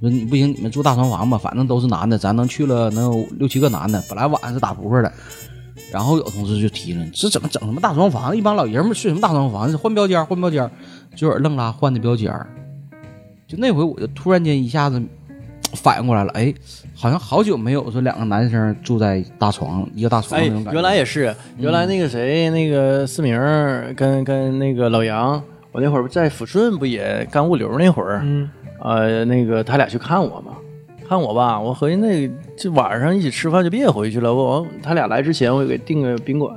说你不行，你们住大床房吧，反正都是男的，咱能去了能有六七个男的。本来晚上是打扑克的，然后有同事就提了，这怎么整什么大床房？一帮老爷们睡什么大床房？换标间，换标间儿，就有人愣拉换的标间。就那回我就突然间一下子反应过来了，哎，好像好久没有说两个男生住在大床一个大床哎那种感觉。，原来也是，原来那个谁，那个思明跟跟那个老杨，我那会儿在抚顺不也干物流那会儿，嗯，呃，那个他俩去看我嘛，看我吧，我合计那个这晚上一起吃饭就别回去了，我我他俩来之前我给订个宾馆，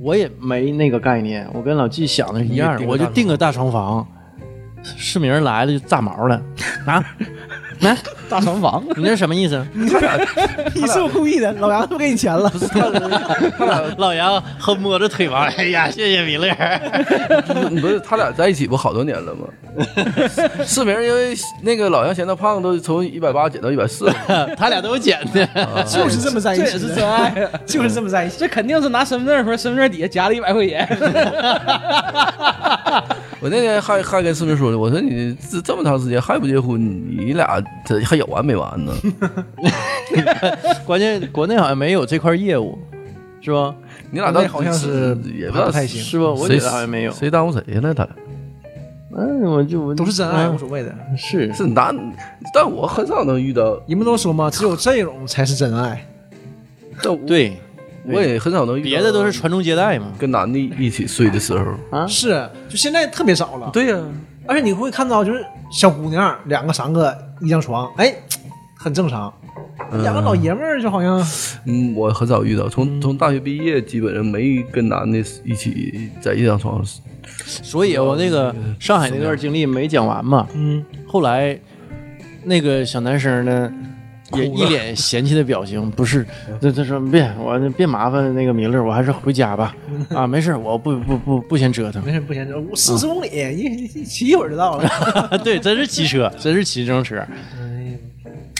我也没那个概念，我跟老纪想的是一样你也订，个我就大订个大床房，世明来了就炸毛了 (laughs) 啊，(laughs) 来，大床房，(laughs) 你这什么意思？(laughs) 你是不是故意的？老杨是不是给你钱了？(laughs) 老杨和摸着腿吧，哎呀，谢谢米勒。不是他俩在一起不好多年了吗？四明因为那个老杨嫌他胖，都从一百八减到一百四。他俩都有减的，就是这么在一起的，这也是真爱。就是这么在一起。这肯定是拿身份证和身份证底下夹了一百块钱。我那天还还跟四明说呢，我说你这这么长时间还不结婚，你俩这还有完没完呢？(laughs) 关键国内好像没有这块业务，是吧？你俩到那好像是也不太行是吧？我觉谁得好像没有。谁耽误谁呀？那他嗯，我就我都是真爱，嗯无所谓的。是是男，但我很少能遇到，你们都说嘛，只有这种才是真爱。对，我也很少能遇到别的都是传宗接代嘛。跟男的一起睡的时候。啊，是，就现在特别少了。对呀、而且你会看到，就是小姑娘两个、三个一张床，哎，很正常。两个老爷们儿就好像嗯，我很少遇到，从从大学毕业基本上没跟男的一起在一张床上。所以我那个上海那段经历没讲完嘛。嗯，后来那个小男生呢，也一脸嫌弃的表情，不是，他他说别，我别麻烦那个米勒，我还是回家吧。啊，没事，我不不不不嫌折腾。没事不嫌折腾四十公里，一一骑一会儿就到了。(laughs) 对，真是骑车，真是骑自行车，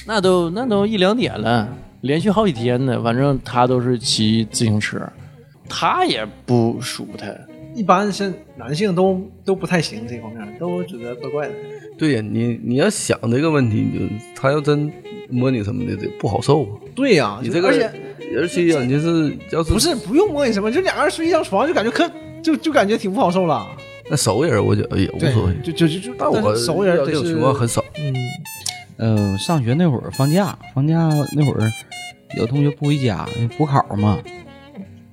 那都那都一两点了，连续好几天呢。反正他都是骑自行车，他也不舒坦。一般是男性都都不太行这方面，都觉得怪怪的。对呀，你你要想这个问题，你就他要真摸你什么的，这不好受啊。对呀、你这个而且而且呀，你就是要是不是不用摸你什么，就两个人睡一张床，就感觉可就就感觉挺不好受了。那熟人，我觉得也无所谓。就就就就，但我熟人这种情况很是，少。嗯，呃，上学那会儿放假，放假那会儿有同学不回家补考嘛，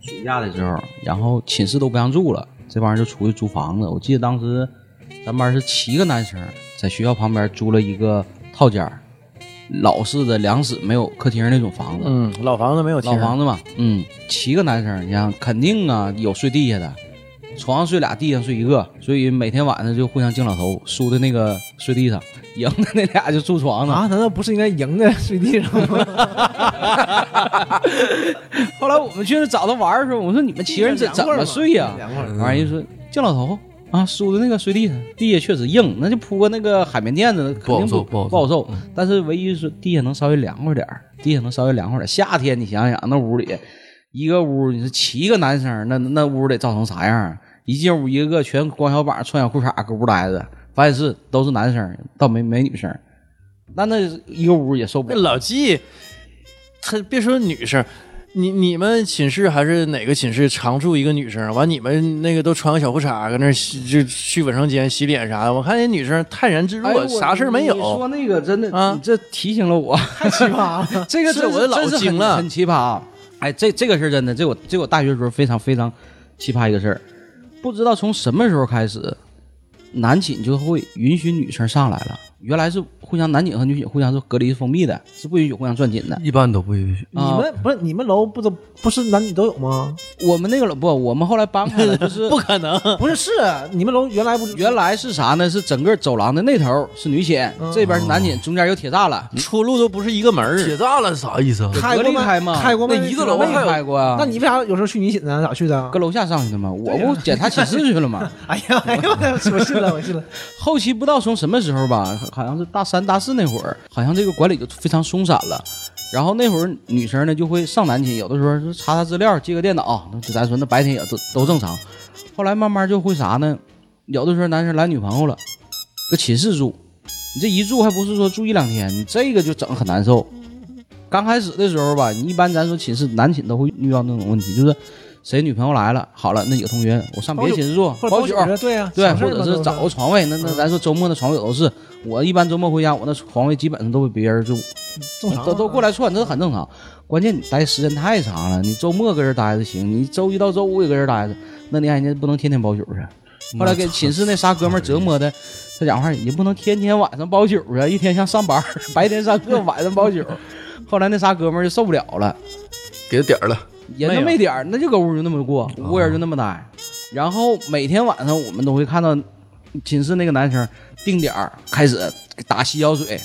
暑假的时候，然后寝室都不让住了，这帮人就出去租房子。我记得当时咱班是七个男生，在学校旁边租了一个套间儿老式的两室没有客厅那种房子，嗯，老房子没有厅老房子嘛，嗯，七个男生，你想肯定啊有睡地下的，床上睡俩，地上睡一个，所以每天晚上就互相敬老头，输的那个睡地上，赢的那俩就住床上。啊，难道不是应该赢的睡地上吗？(laughs) 后来我们去那找他玩的时候，我说你们七个人怎怎么睡呀、完人家说敬老头啊，输的那个睡地上，地下确实硬，那就铺个那个海绵垫子，肯定不好受不不好受好受。但是唯一是地下能稍微凉快点儿，地下能稍微凉快点儿。夏天你想想，那屋里一个屋，你说七个男生，那那屋得造成啥样啊？一进屋，一个个全光小膀穿小裤衩搁屋待着，发现是都是男生，倒没没女生。那那一个屋也受不那了。老纪，他别说女生，你你们寝室还是哪个寝室常住一个女生？完你们那个都穿个小裤衩搁那洗就去卫生间洗脸啥的，我看那女生泰然自若，哎啥事儿没你说有。那个真的，啊你这提醒了我。太奇葩了。(laughs) 这个真是我的老惊了很奇葩啊。哎，这这个事儿真的，这我这我大学时候非常非常奇葩一个事儿，不知道从什么时候开始，男寝就会允许女生上来了。原来是互相男寝和女寝互相是隔离封闭的，是不允许互相转寝的。一般都不允许。你们不是你们楼不都不是男女都有吗？我们那个楼不，我们后来搬开了，就是 (laughs) 不可能，不是，是你们楼原来不是原来是啥呢？是整个走廊的那头是女寝，这边是男寝，中间有铁栅栏，出路都不是一个门儿。铁栅栏啥意思啊？开过吗隔离开吗开过吗？那一个楼没还有开过啊那。你为啥有时候去女寝呢？咋去的搁？楼下上去的吗？我不检查寝室去了吗？(laughs) 哎呀，哎呀，我信了，我信了。(laughs) 后期不知道从什么时候吧，好像是大三、大四那会儿，好像这个管理就非常松散了。然后那会儿女生呢就会上男寝，有的时候查查资料、借个电脑，咱说那白天也都都正常。后来慢慢就会啥呢？有的时候男生来女朋友了，搁寝室住，你这一住还不是说住一两天，你这个就整很难受。刚开始的时候吧，你一般咱说寝室男寝都会遇到那种问题，就是谁女朋友来了，好了，那几个同学我上别的寝室住，包宿，对呀，对，或者是找个床位，那那咱说周末的床位有的是。我一般周末回家，我那床位基本上都被别人就正常啊都都过来串，这很正常。关键你待时间太长了，你周末搁这儿待着行，你周一到周五也搁这儿待着，那你还人家不能天天包宿去。后来给寝室那仨哥们儿折磨的，这家伙儿也不能天天晚上包宿啊，一天像上班儿，白天上课，晚上包宿。(laughs) 后来那仨哥们儿就受不了了，给他点儿了，也那没点儿，那就搁屋就那么过，五个人就那么待。然后每天晚上我们都会看到寝室那个男生定点儿开始打洗脚水，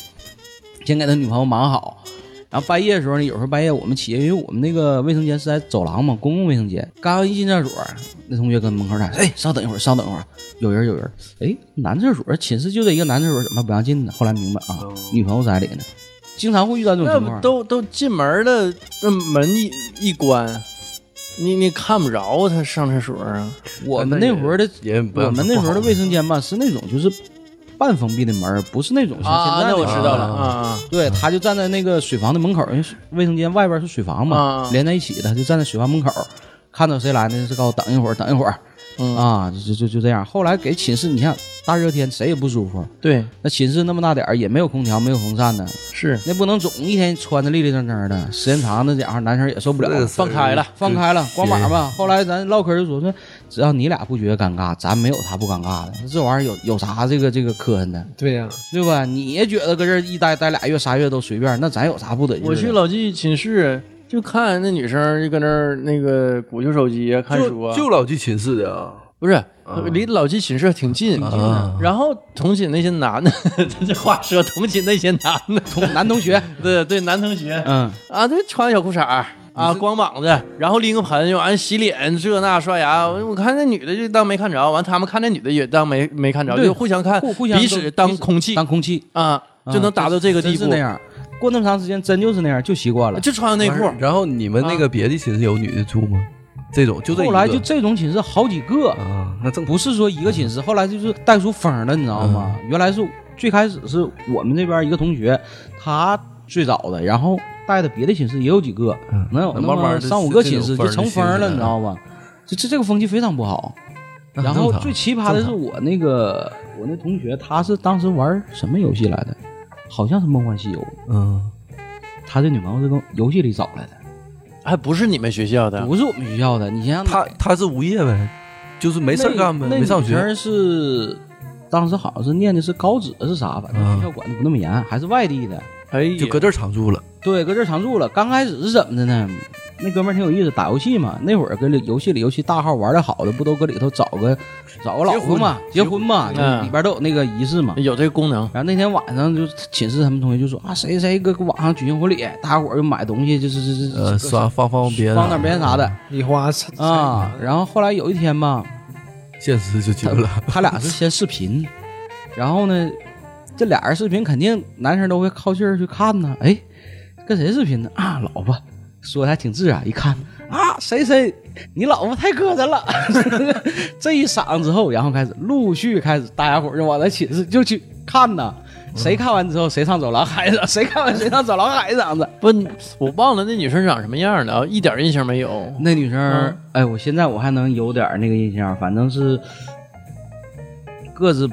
先给他女朋友忙好。然后半夜的时候呢，有时候半夜我们起夜，因为我们那个卫生间是在走廊嘛，公共卫生间。刚一进厕所，那同学跟门口喊：“哎，稍等一会儿，稍等一会儿，有人，有人。”哎，男厕所，寝室就这一个男厕所，怎么不让进呢？后来明白啊，女朋友在里呢。经常会遇到这种那不情况。都都进门了，那门一一关，你你看不着他上厕所啊。我们那会儿的我们那时候的卫生间吧，是那种就是半封闭的门，不是那种像现啊，在那我知道了啊啊对，他就站在那个水房的门口，因为卫生间外边是水房嘛，啊。连在一起的，他就站在水房门口，看到谁来呢，是告诉等一会儿，等一会儿嗯啊，就就就这样。后来给寝室，你看大热天谁也不舒服，对，那寝室那么大点儿也没有空调，没有风扇呢，是那不能总一天穿的立立正正的，时间长那家伙男生也受不了。放开了，放开了，光膀吧。后来咱唠嗑就说说，只要你俩不觉得尴尬，咱没有啥不尴尬的。这玩意儿有有啥这个这个磕碜的，对呀，对吧？你也觉得搁这儿一待待俩月仨月都随便，那咱有啥不得劲？我去老纪寝室就看那女生就搁那儿那个鼓秋手机啊，看书啊，就就老纪寝室的啊，不是离老纪寝室挺近。啊然后同寝那些男的，(laughs) 这话说同寝那些男的，同男同学，(laughs) 对对，男同学嗯，啊，对，穿小裤衩儿啊，光膀子，然后拎个盆，完洗脸这那刷牙。我我看那女的就当没看着，完他们看那女的也当没没看着，就互相看，互互相彼此当空气当空气啊，就能达到这个地步。那样。过那么长时间，真就是那样，就习惯了。就穿内裤，然后你们那个别的寝室有女的住吗？这种就这后来就这种寝室好几个，啊，那正不是说一个寝室，后来就是带出风了，你知道吗？原来是最开始是我们这边一个同学，他最早的，然后带的别的寝室也有几个，嗯能有那慢慢三五个寝室就成风了，你知道吗？这这这个风气非常不好。然后最奇葩的是我那个我那同学，他是当时玩什么游戏来的？好像是《梦幻西游》，嗯，他这女朋友是从游戏里找来的，还不是你们学校的，不是我们学校的。你想想，他他是无业呗，就是没事儿干呗，那没上学。是当时好像是念的是高职是啥，反正嗯学校管的不那么严，还是外地的。哎呀，就搁这儿常住了，对，搁这儿常住了。刚开始是怎么的呢？那哥们儿挺有意思，打游戏嘛。那会儿跟里游戏里游戏大号玩的好的，不都搁里头找个找个老婆嘛，结婚嘛，就嗯里边都有那个仪式嘛。有这个功能，然后那天晚上就寝室他们同学就说啊，谁谁搁网上举行婚礼，大家伙儿就买东西，就是是是呃，刷放放鞭啊，放点鞭啥的礼花啊。然后后来有一天吧，(laughs) 现实就绝了。他俩是先视频，然后呢，这俩人视频肯定男生都会靠近儿去看呢。哎，跟谁视频呢？啊，老婆，说的还挺自然。一看啊，谁谁，你老婆太磕碜了。(laughs) 这一嗓之后，然后开始陆续开始，大家伙儿就往那寝室就去看呐。谁看完之后，谁上走廊喊一声；谁看完谁上走廊喊一嗓子。不，我忘了那女生长什么样了啊，一点印象没有。那女生，嗯哎，我现在我还能有点那个印象，反正是个子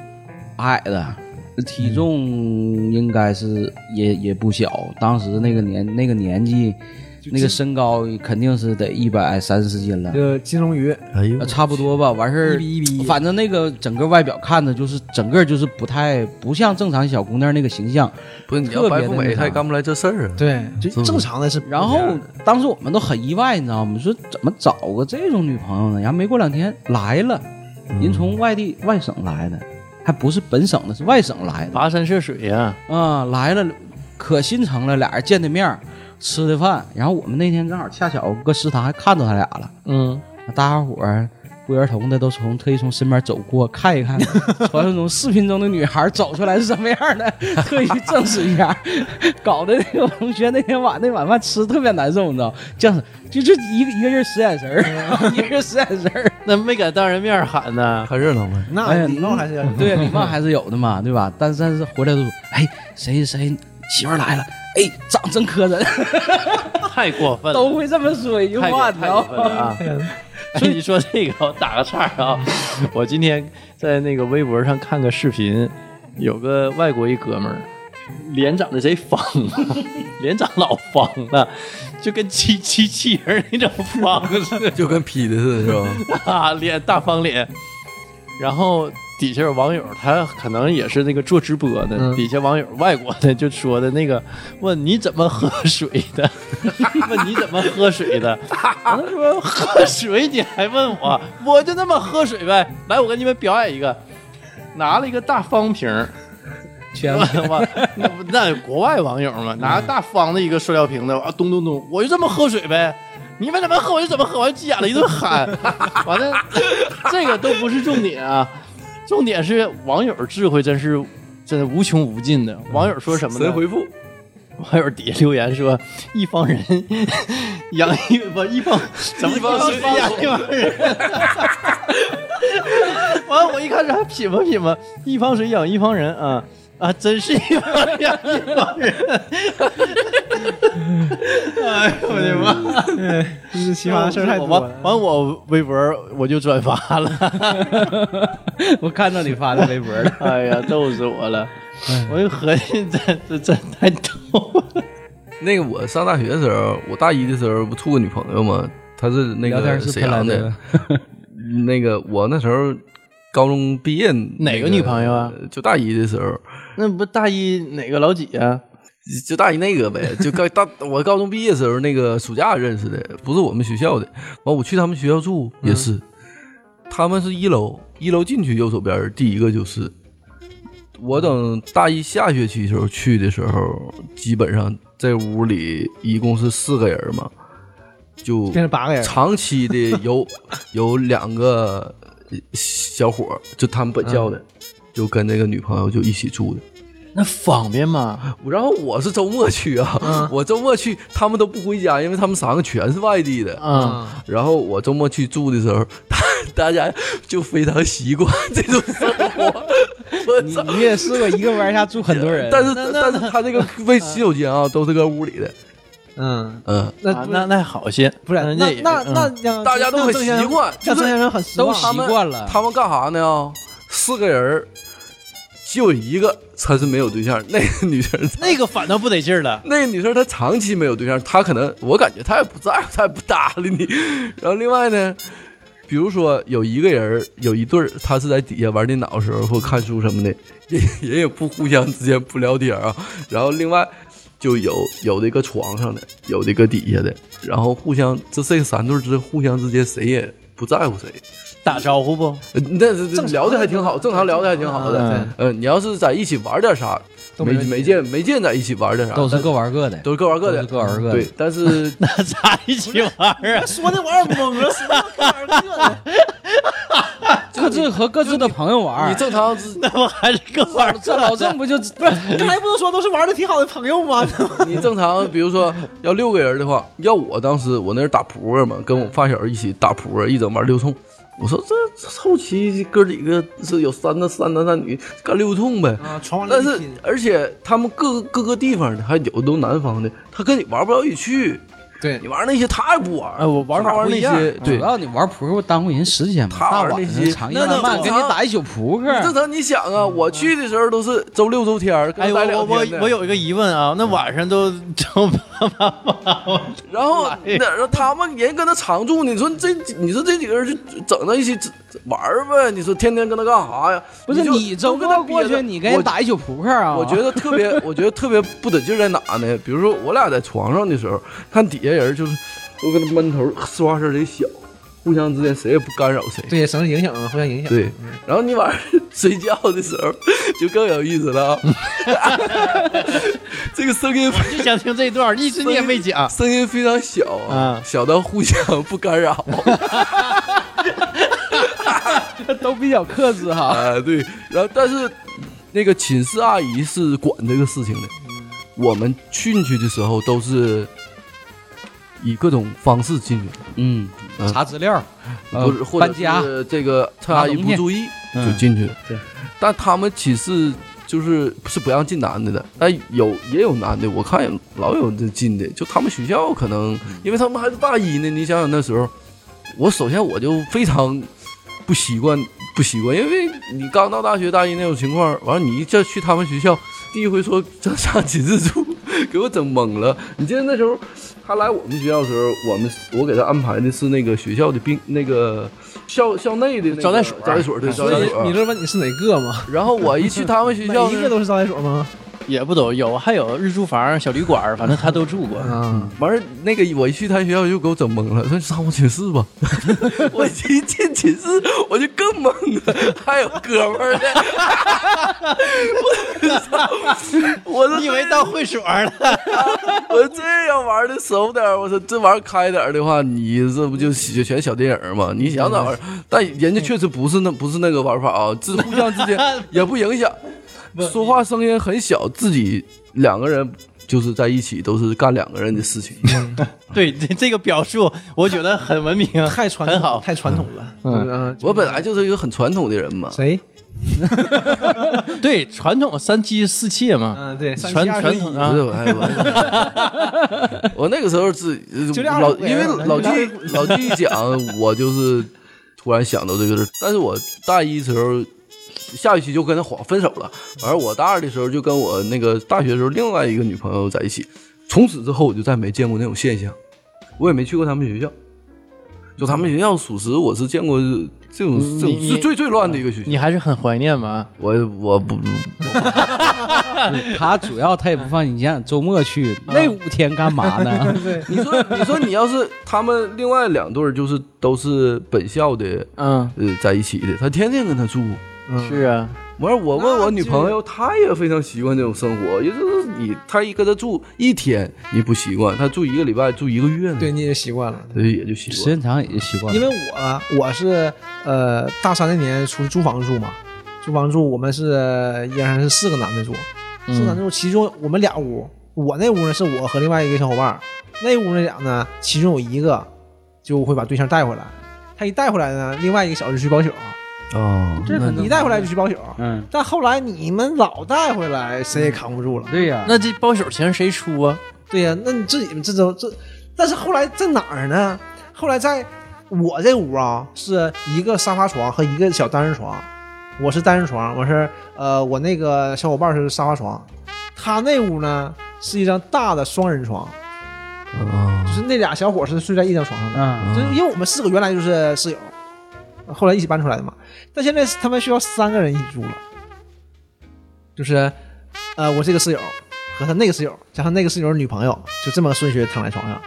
矮的，体重应该是也也不小。当时那个年那个年纪，那个身高肯定是得一百三十斤了这。金龙鱼哎呦呃，差不多吧，完事儿一比一比反正那个整个外表看着就是整个就是不太不像正常小姑娘那个形象，不是你要特别白富美，的那啥他也干不来这事儿啊。对，就正常的是。然后当时我们都很意外，你知道吗？说怎么找个这种女朋友呢？然后没过两天来了，人从外地外省来的，还不是本省的，是外省来的。跋山涉水呀、啊、来了可心疼了，俩人见的面吃的饭，然后我们那天正好恰巧搁食堂还看到他俩了，嗯，大家伙儿不约而同的都从特意从身边走过看一看，传说中视频中的女孩走出来是什么样的，特意证实一下，搞得那个同学那天晚那晚饭吃特别难受，你知道，这样就就一个一个人使眼神儿，一个人使眼神儿，那没敢当人面喊呢。看热闹吗？那礼貌还是要对，礼貌还是有的嘛，对吧？但是但是回来都说，哎，谁谁媳妇来了，哎，长真磕碜，太过分了，都会这么说一句话，你知道吗？过分了啊！哎，你说这个，我打个岔啊！我今天在那个微博上看个视频，有个外国一哥们儿，脸长得贼方，(laughs) 脸长老方了，就跟机机器人那种方 (laughs) 似的。就跟 P 的似的，是吧？(laughs) 啊，脸大方脸，然后底下有网友，他可能也是那个做直播的，嗯。底下网友外国的就说的那个，问你怎么喝水的，(laughs) 问你怎么喝水的，他说喝水你还问我，我就那么喝水呗，来，我给你们表演一个，拿了一个大方瓶儿。全。我那那国外网友嘛，拿大方的一个塑料瓶子，啊，咚咚咚，我就这么喝水呗。你们怎么喝我就怎么喝，我就急眼了，一顿喊。完了，这个都不是重点啊，重点是网友智慧真是真的无穷无尽的。网友说什么呢？神回复，网友底下留言说，一方人 (laughs) 养一不一方怎么一方水养一方人？(laughs) 完了，我一开始还品吧品吧，一方水养一方人啊啊，真是一帮人养一方人。(laughs) 哎呦我的妈！这是奇葩的事儿太多完了。完我微博我就转发了，(laughs) 我看到你发的微博了。哎呀，逗死我了！我就合计这这这太逗了。那个我上大学的时候，我大一的时候不处个女朋友吗？她是那个聊天是沈阳的。(laughs) 那个我那时候高中毕业，哪个女朋友啊？就大一的时候，那不大一哪个老几啊？就大一那个呗，就高大我高中毕业的时候那个暑假认识的，不是我们学校的。完我去他们学校住也是，他们是一楼，一楼进去右手边第一个就是。我等大一下学期的时候去的时候，基本上这屋里一共是四个人嘛，就变成八个人，长期的有有两个小伙，就他们本校的，就跟那个女朋友就一起住的。那方便吗？然后我是周末去啊，我周末去，他们都不回家，因为他们三个全是外地的。嗯，然后我周末去住的时候，大大家就非常习惯这种生活。我 (laughs) 你操！你也试过一个屋下住很多人，但是但是他这个卫洗手间啊，都是搁屋里的。嗯，嗯，那啊那那好些，不是那那那大家都很习惯，就是让郑先生很都。习惯了。他们干啥呢？四个人儿就有一个她是没有对象，那个女生 (laughs) 那个反倒不得劲儿了。那个女生她长期没有对象，她可能我感觉她也不在乎，她也不搭理你。然后另外呢，比如说有一个人有一对儿，他是在底下玩电脑的时候或看书什么的，人人也不互相之间不聊天啊。然后另外就有有的搁床上的，有的个底下的，然后互相这这三对儿之互相之间谁也不在乎谁。打招呼不？呃那这这聊的还挺好，正常聊的还挺好的。嗯呃，你要是在一起玩点啥，没没见没见在一起玩点啥，都是各玩各的，都是各玩各的，各玩各的对，但是 (laughs) 那咋一起玩儿啊？说的我有点懵了，什么玩各的？各自和各自的朋友玩。你正常之 (laughs) 那不还是各玩儿？这老郑不就不是，刚才不是说都是玩的挺好的朋友吗？(laughs) 你正常，比如说要六个人的话，要我当时我那是打扑克嘛，跟我发小一起打扑克，一整玩六冲。我说这这后期哥几个是有三男三男三女干六通呗。啊，但是而且他们各各个地方的，还有的都南方的，他跟你玩不到一起去。对。你玩那些他也不玩，哎我玩法他玩那些，对。主，要你玩扑克耽误人时间嘛，他玩那些上长夜那那漫漫给你打一宿扑克，正常你想啊，我去的时候都是周六周天儿，跟哎，我我我我有一个疑问啊，那晚上都整爸爸妈妈，然后那然后他们人跟他常住，你说这你说这几个人就整到一起玩呗？你说天天跟他干啥呀？不是你周都跟他末过去，你跟人我打一宿扑克啊？我觉得特别，我觉得特别不得劲在哪呢？比如说我俩在床上的时候，看底下人就是都跟那闷头说话声儿贼小，互相之间谁也不干扰谁。对，省影响啊，互相影响。对，然后你晚上 (laughs) 睡觉的时候就更有意思了啊！(laughs) 这个声音我就想听这一段，一直你也没讲。声音非常小啊啊，(laughs) 小到互相不干扰。都比较克制哈。啊，对，然后但是那个寝室阿姨是管这个事情的，我们进去的时候都是以各种方式进去的，嗯，查资料，或者搬家，是这个趁阿姨不注意就进去了。对，但他们寝室就是是不让进男的的，但有也有男的，我看也老有这进的，就他们学校可能，因为他们还是大一呢，你想想那时候，我首先我就非常不习惯，不习惯，因为你刚到大学大一那种情况，完了你一这去他们学校，第一回说这上寝室住，给我整懵了。你记得那时候他来我们学校的时候，我们我给他安排的是那个学校的兵那个校校内的那个招待所招待所对招待所你。乐问你是哪个吗？然后我一去他们学校，(laughs) 每一个都是招待所吗？也不懂有，还有日租房、小旅馆，反正他都住过。啊，完事儿那个我一去他学校就给我整懵了，说上我寝室吧。(laughs) 我一进寝室我就更懵了，还有哥们儿呢。(laughs) 我操！我说你以为到会所了？(laughs) 我说这要玩的熟点，我说这玩意儿开点的话，你这不就就全小电影儿吗？你想咋玩？但人家确实不是那不是那个玩法啊，这互相之间也不影响，说话声音很小，自己两个人就是在一起都是干两个人的事情。(laughs) 对这这个表述，我觉得很文明，(laughs) 太传统，很好。太传统了。嗯嗯，我本来就是一个很传统的人嘛，谁？(laughs) 对，传统三妻四妾嘛，嗯，对，传传统啊不是，我还我我那个时候是就这样老，因为老季老季一讲，我就是突然想到这个事儿。但是我大一时候下学期就跟他晃分手了，完了我大二的时候就跟我那个大学的时候另外一个女朋友在一起，从此之后我就再没见过那种现象，我也没去过他们学校。就他们学校，属实我是见过这种这种你是最最乱的一个学校。你还是很怀念吗？我我不 (laughs) 他主要他也不放你想想周末去那五天干嘛呢？(laughs) (laughs) 你说，你说，你要是他们另外两对，就是都是本校的，嗯，呃，在一起的，他天天跟他住。是啊，完了，我问我女朋友，她也非常习惯这种生活，也就是你，她一跟她住一天你不习惯，她住一个礼拜、住一个月呢，对，你也习惯了。她就也就习惯。时间长也就习惯了。因为我我是呃大三那年出去租房住嘛，租房住我们是一二三四四个男的住，四个男的住，其中我们俩屋，我那屋呢是我和另外一个小伙伴，那屋那俩呢，其中有一个就会把对象带回来，他一带回来呢，另外一个小子就去包宿，哦，这很一带回来就去包宿，嗯，但后来你们老带回来，谁也扛不住了。对呀，那这包宿钱谁出啊？对呀、那你自己这都这，但是后来在哪儿呢？后来在我这屋啊，是一个沙发床和一个小单人床，我是单人床，我是呃，我那个小伙伴是沙发床，他那屋呢是一张大的双人床，啊就是那俩小伙是睡在一张床上的，嗯，就是因为我们四个原来就是室友，后来一起搬出来的嘛，但现在他们需要三个人一起住了，就是呃，我这个室友和他那个室友加上那个室友的女朋友，就这么个顺序躺在床上。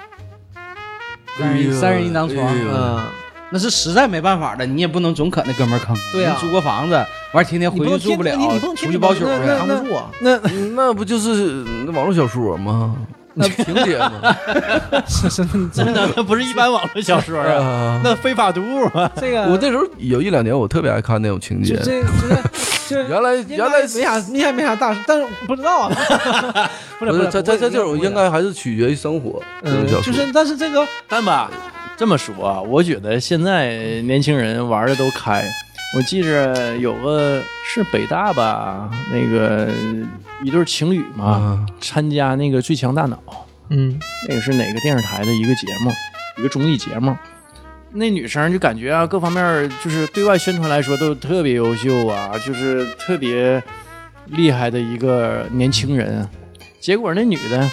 三人三人一张床嗯，那是实在没办法的，你也不能总啃那哥们儿坑。对呀人租个房子，完天天回去住不了出去包宿。扛不住啊。那那不就是网络小说吗？那情节吗？(laughs) 是是，真的，那不是一般网络小说啊，(laughs) 啊，那非法读物啊。这个我那时候有一两年，我特别爱看那种情节这。这就是就是原来原来没啥应该没啥大事，但是不知道啊。(laughs) 不是不是，他他他这种应该该还是取决于生活嗯。就是但是这个但吧，这么说啊，我觉得现在年轻人玩的都开。我记着有个是北大吧，那个一对情侣嘛，啊参加那个《最强大脑》，嗯那个是哪个电视台的一个节目，一个综艺节目。那女生就感觉啊，各方面就是对外宣传来说都特别优秀啊，就是特别厉害的一个年轻人。结果那女的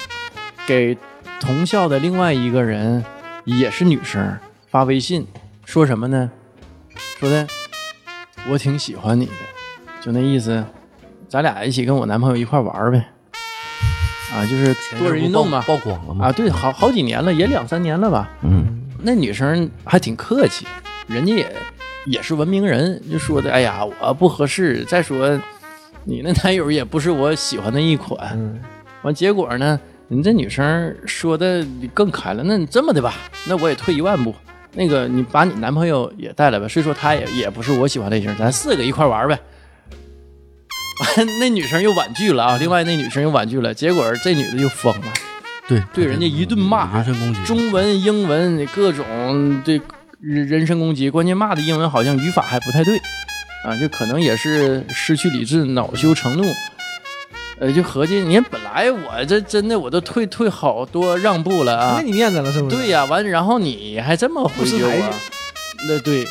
给同校的另外一个人也是女生发微信，说什么呢？说的我挺喜欢你的，就那意思，咱俩一起跟我男朋友一块玩呗。啊，就是多人运动嘛，曝光了吗？啊，对，好好几年了，也两三年了吧。嗯，那女生还挺客气，人家也也是文明人，就说的，哎呀，我不合适。再说，你那男友也不是我喜欢的一款。嗯完，结果呢，你这女生说的更开了。那你这么的吧，那我也退一万步，那个你把你男朋友也带来吧。虽说他也也不是我喜欢类型，咱四个一块玩呗。完，(laughs) 那女生又婉拒了啊，另外那女生又婉拒了，结果这女的就疯了。对对人家一顿骂人身攻击，中文、英文各种对人人身攻击，关键骂的英文好像语法还不太对啊，就可能也是失去理智，恼羞成怒。呃，就合计，你看本来我这真的我都退退好多让步了啊给，你面子了是不是？对呀、完然后你还这么回究啊不识抬举？那对，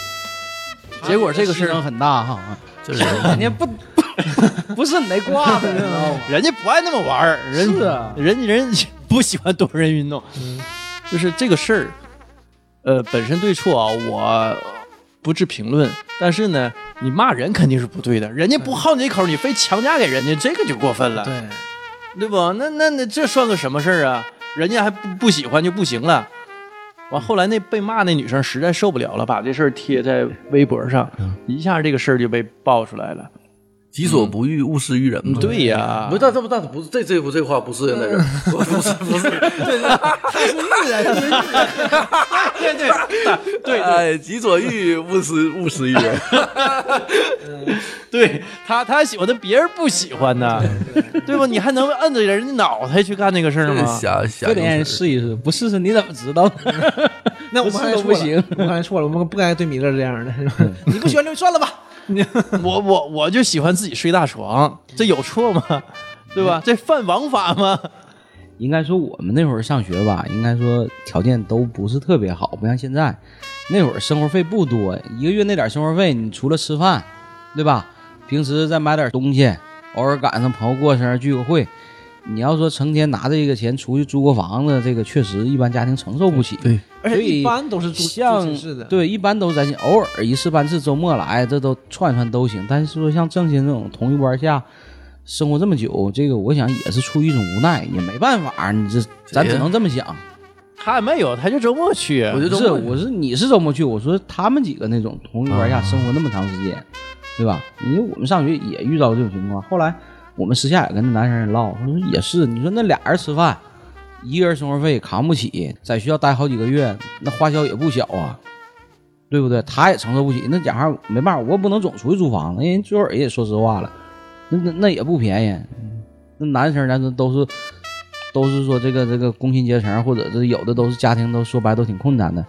结果这个事儿，很大哈，(laughs) 就是人家不 (laughs) 不是你那挂的，你知道吗？人家不爱那么玩儿，人是啊人人不喜欢多人运动，嗯就是这个事儿，呃，本身对错啊，我不置评论。但是呢，你骂人肯定是不对的，人家不好你这口，你非强加给人家，这个就过分了，对，对不？那那那这算个什么事儿啊？人家还不不喜欢就不行了。完后来那被骂那女生实在受不了了，把这事儿贴在微博上，一下这个事儿就被爆出来了。己所不欲，勿施于人嘛。对呀。不是，但这不但不是这这不这话不是在这儿，(laughs) 不是不是，(laughs) 对 (laughs) 对对。哎，己所欲，勿施勿施于人。对他他喜欢的别人不喜欢的，对吧？你还能摁着人家脑袋去干那个事儿吗？瞎瞎非得让人试一试，不试试你怎么知道？那我们不行我刚才错了，我们不该对米勒这样的。是吧你不喜欢就算了吧。(laughs) 我我我就喜欢自己睡大床，这有错吗？对吧？这犯王法吗？应该说我们那会儿上学吧，应该说条件都不是特别好，不像现在。那会儿生活费不多，一个月那点生活费，你除了吃饭，对吧？平时再买点东西，偶尔赶上朋友过生日聚个会，你要说成天拿这个钱出去租个房子，这个确实一般家庭承受不起。对，而且一般都是住像。对，一般都是在寝偶尔一次半次周末来，这都串串都行。但是说像郑鑫这种同一班下生活这么久，这个我想也是出于一种无奈，也没办法，你这咱只能这么想。他也没有，他就周末去。我就不是，我是你是周末去，我说他们几个那种同一班下生活那么长时间，对吧？因为我们上学也遇到这种情况，后来我们私下也跟那男生唠，他说也是，你说那俩人吃饭，一个人生活费扛不起，在学校待好几个月，那花销也不小啊，对不对？他也承受不起，那家伙没办法，我也不能总出去租房子，因为最后也说实话了，那那那也不便宜，那男生咱说都是都是说这个这个工薪阶层，或者是有的都是家庭都说白都挺困难的，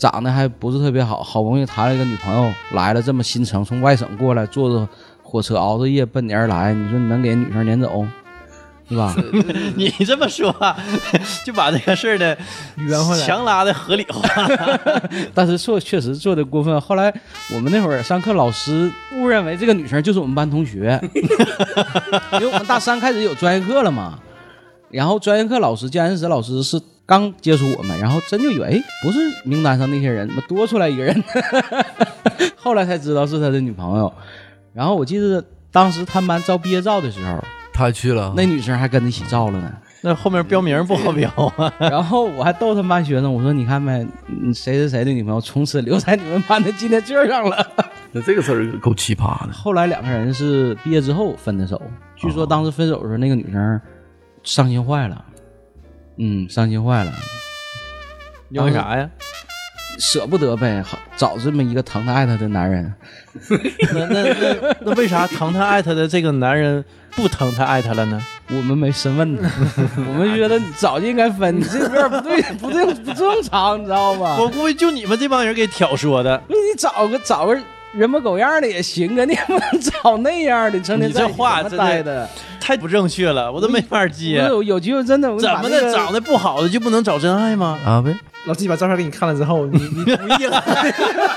长得还不是特别好，好不容易谈了一个女朋友，来了这么新城，从外省过来，坐着火车熬着夜奔你而来，你说你能给女生撵走，是吧？(laughs) 你这么说，就把这个事儿呢圆回来强拉的合理化。(laughs) 但是做确实做的过分。后来我们那会儿上课，老师误认为这个女生就是我们班同学，(laughs) 因为我们大三开始有专业课了嘛。然后专业课老师教研室老师是刚接触我们，然后真就以为哎不是名单上那些人，怎么多出来一个人？(laughs) 后来才知道是他的女朋友。然后我记得当时他们班照毕业照的时候，他还去了，那女生还跟着一起照了呢。那后面标名不好标啊。(laughs) 然后我还逗他们班学生，我说你看没，嗯谁谁谁的女朋友从此留在你们班的纪念册上了。(laughs) 那这个事儿够奇葩的。后来两个人是毕业之后分的手，据说当时分手的时候，那个女生伤心坏了，嗯，伤心坏了，因为啥呀？舍不得呗，好找这么一个疼她爱她的男人。(laughs) 那那那那为啥疼他爱他的这个男人不疼他爱他了呢？我们没深问呢，(laughs) 我们觉得早就应该分，你这有点不对，(laughs) 不对，不正常，你知道吗？我估计就你们这帮人给挑唆的。不是你找个找个人模狗样的也行啊，你也不能找那样的，成天你这在一起怎么话待的。太不正确了，我都没法接。有有机会真的，我怎么的？长？得不好的就不能找真爱吗？啊呗，老纪把照片给你看了之后，你你同意了？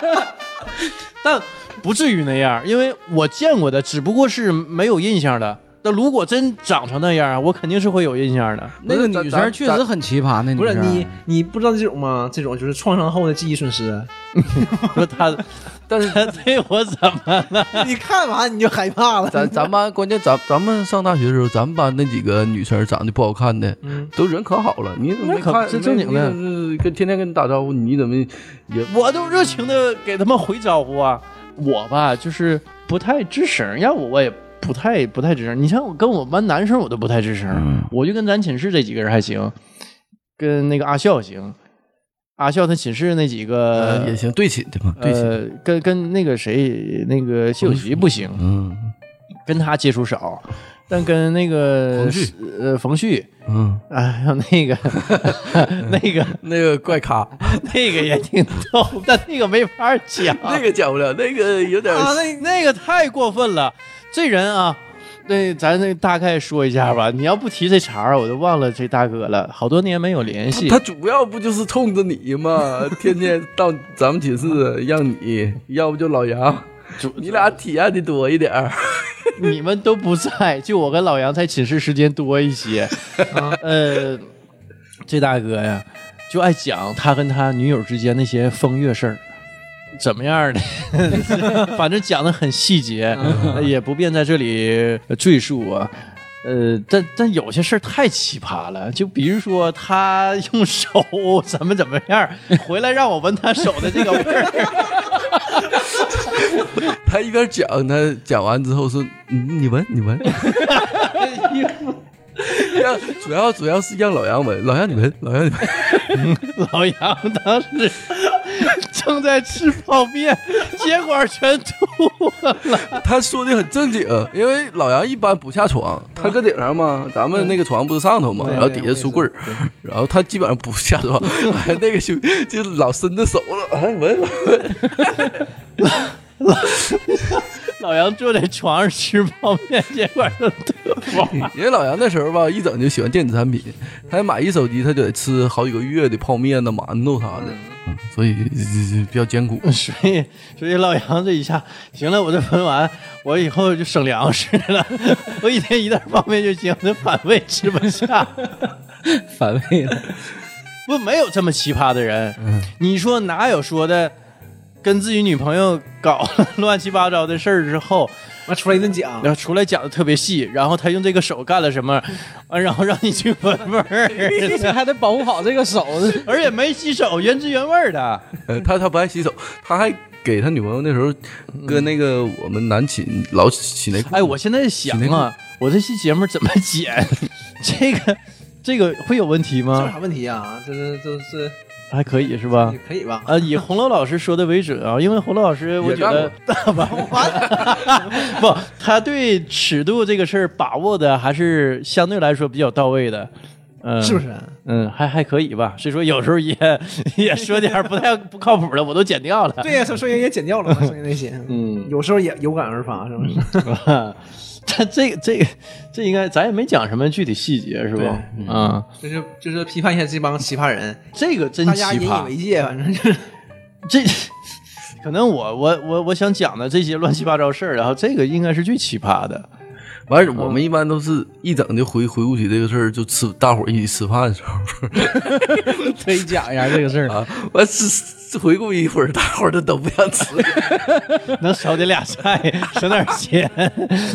(laughs) 但不至于那样，因为我见过的只不过是没有印象的。那如果真长成那样，我肯定是会有印象的。那个女生确实很奇葩，那女生不是你，你不知道这种吗？这种就是创伤后的记忆损失。(laughs) 说他，(laughs) 但是他对我怎么了？(laughs) 你看完你就害怕了。咱咱班关键咱咱们上大学的时候，咱们班那几个女生长得不好看的，嗯，都人可好了。你怎么没看？那可这正经的跟天天跟你打招呼，你怎么也我都热情的给他们回招呼啊。我吧，就是不太吱声，要我我也不太不太吱声。你像我跟我们班男生，我都不太吱声，我就跟咱寝室这几个人还行，跟那个阿笑行。阿笑他寝室那几个呃也行，对寝对寝。呃，跟跟那个谁，那个谢有奇不行，嗯。跟他接触少，但跟那个冯旭呃冯旭，嗯，哎，还有那个 (laughs) 那个那个怪咖，(laughs) 那个也挺逗，但那个没法讲，那个讲不了，那个有点啊，那那个太过分了，这人啊。那咱那大概说一下吧，你要不提这茬儿，我都忘了这大哥了，好多年没有联系。他主要不就是冲着你吗？(laughs) 天天到咱们寝室让你，要不就老杨，你俩体验的多一点儿。(laughs) 你们都不在，就我跟老杨在寝室时间多一些。(laughs) 呃，这大哥呀，就爱讲他跟他女友之间那些风月事儿，怎么样的，(laughs) 反正讲的很细节，也不便在这里赘述啊。呃，但但有些事儿太奇葩了，就比如说他用手怎么怎么样，回来让我闻他手的这个味儿。(laughs) 他一边讲，他讲完之后说：“嗯你闻，你闻。”让主要主要是让老杨闻，老杨你闻，老杨你闻。(laughs) 老杨当时正在吃泡面，结果全吐了。他说的很正经，因为老杨一般不下床，他搁顶上嘛，咱们那个床不是上头嘛，然后底下书柜儿，然后他基本上不下床，(laughs) 哎，那个就就老伸着手了，哎，闻闻，老杨坐在床上吃泡面，结果就吐了。因为老杨那时候吧，一整就喜欢电子产品，他买一手机，他就得吃好几个月的泡面呐、馒头啥的，嗯所以比较艰苦。(laughs) 所以，所以老杨这一下，行了，我这分完，我以后就省粮食了。(laughs) 我一天一袋方便就行，这反胃吃不下。(laughs) 反胃了。不，没有这么奇葩的人。你说哪有说的，跟自己女朋友搞了乱七八糟的事儿之后，完出来一顿讲，然后出来讲的特别细，然后他用这个手干了什么，完，然后让你去闻味儿，(laughs) 还得保护好这个手，(laughs) 而且没洗手，原汁原味儿的。呃，他他不爱洗手，他还给他女朋友那时候跟那个我们男寝老洗内裤。哎，我现在想啊，我这期节目怎么剪？(laughs) 这个这个会有问题这有吗？啥问题啊？这这这是还可以是吧也？可以吧？啊，以红楼老师说的为准啊，因为红楼老师，我觉得 (laughs) 不，他对尺度这个事儿把握的还是相对来说比较到位的，嗯，是不？是？嗯，还还可以吧。所以说有时候也也说点不太不靠谱的，我都剪掉了。对呀，声声音也剪掉了嘛，声音那些，嗯，有时候也有感而发，是不是？(laughs) 他 (laughs) 这个这个这应该咱也没讲什么具体细节是吧？对啊，就是就是批判一下这帮奇葩人，这个真奇大家引以葩为，戒，反正就是这可能我我我我想讲的这些乱七八糟事儿，然后这个应该是最奇葩的。完事，我们一般都是一整就回回顾起这个事儿，就吃大伙儿一起吃饭的时候 (laughs) 可以讲一下这个事儿。啊，完吃回顾一会儿，大伙儿都都不想吃。(laughs) 能少点俩菜，省点钱，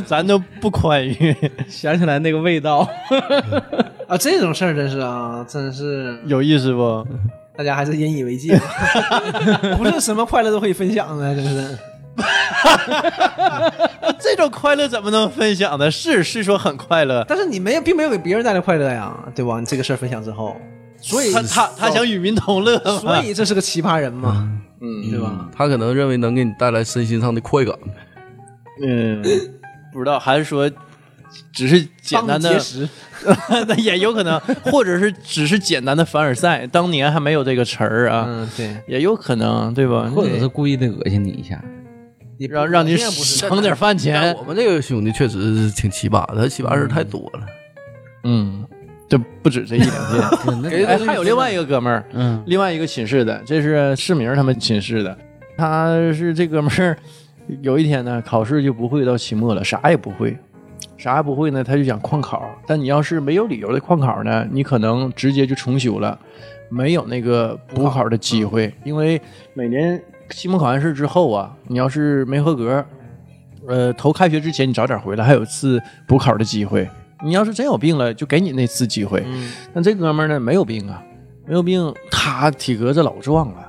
咱都不宽裕。想起来那个味道，啊，这种事儿真是啊，真是有意思不？大家还是引以为戒，(laughs) 不是什么快乐都可以分享的，真是。(laughs) 这种快乐怎么能分享呢？是是说很快乐，但是你没有，并没有给别人带来快乐呀，对吧？你这个事儿分享之后，所以他他他想与民同乐，所以这是个奇葩人嘛，嗯对吧？他可能认为能给你带来身心上的快感。嗯，不知道还是说只是简单的 (laughs) 那也有可能，或者是只是简单的凡尔赛，当年还没有这个词儿啊，嗯，对，也有可能，对吧？或者是故意的恶心你一下。你让让你省点饭钱我，们这个兄弟确实是挺奇葩的，他奇葩事儿太多了。嗯，这不止这一两件。(laughs) (laughs) 哎，还有另外一个哥们儿，嗯，另外一个寝室的，这是世明他们寝室的，他是这哥们儿，有一天呢，考试就不会到期末了，啥也不会，啥也不会呢，他就想旷考。但你要是没有理由的旷考呢，你可能直接就重修了，没有那个补考的机会，因为每年期末考完试之后啊，你要是没合格，呃，头开学之前你早点回来，还有次补考的机会。你要是真有病了，就给你那次机会。但这哥们儿呢，没有病啊，没有病，他体格子老壮了。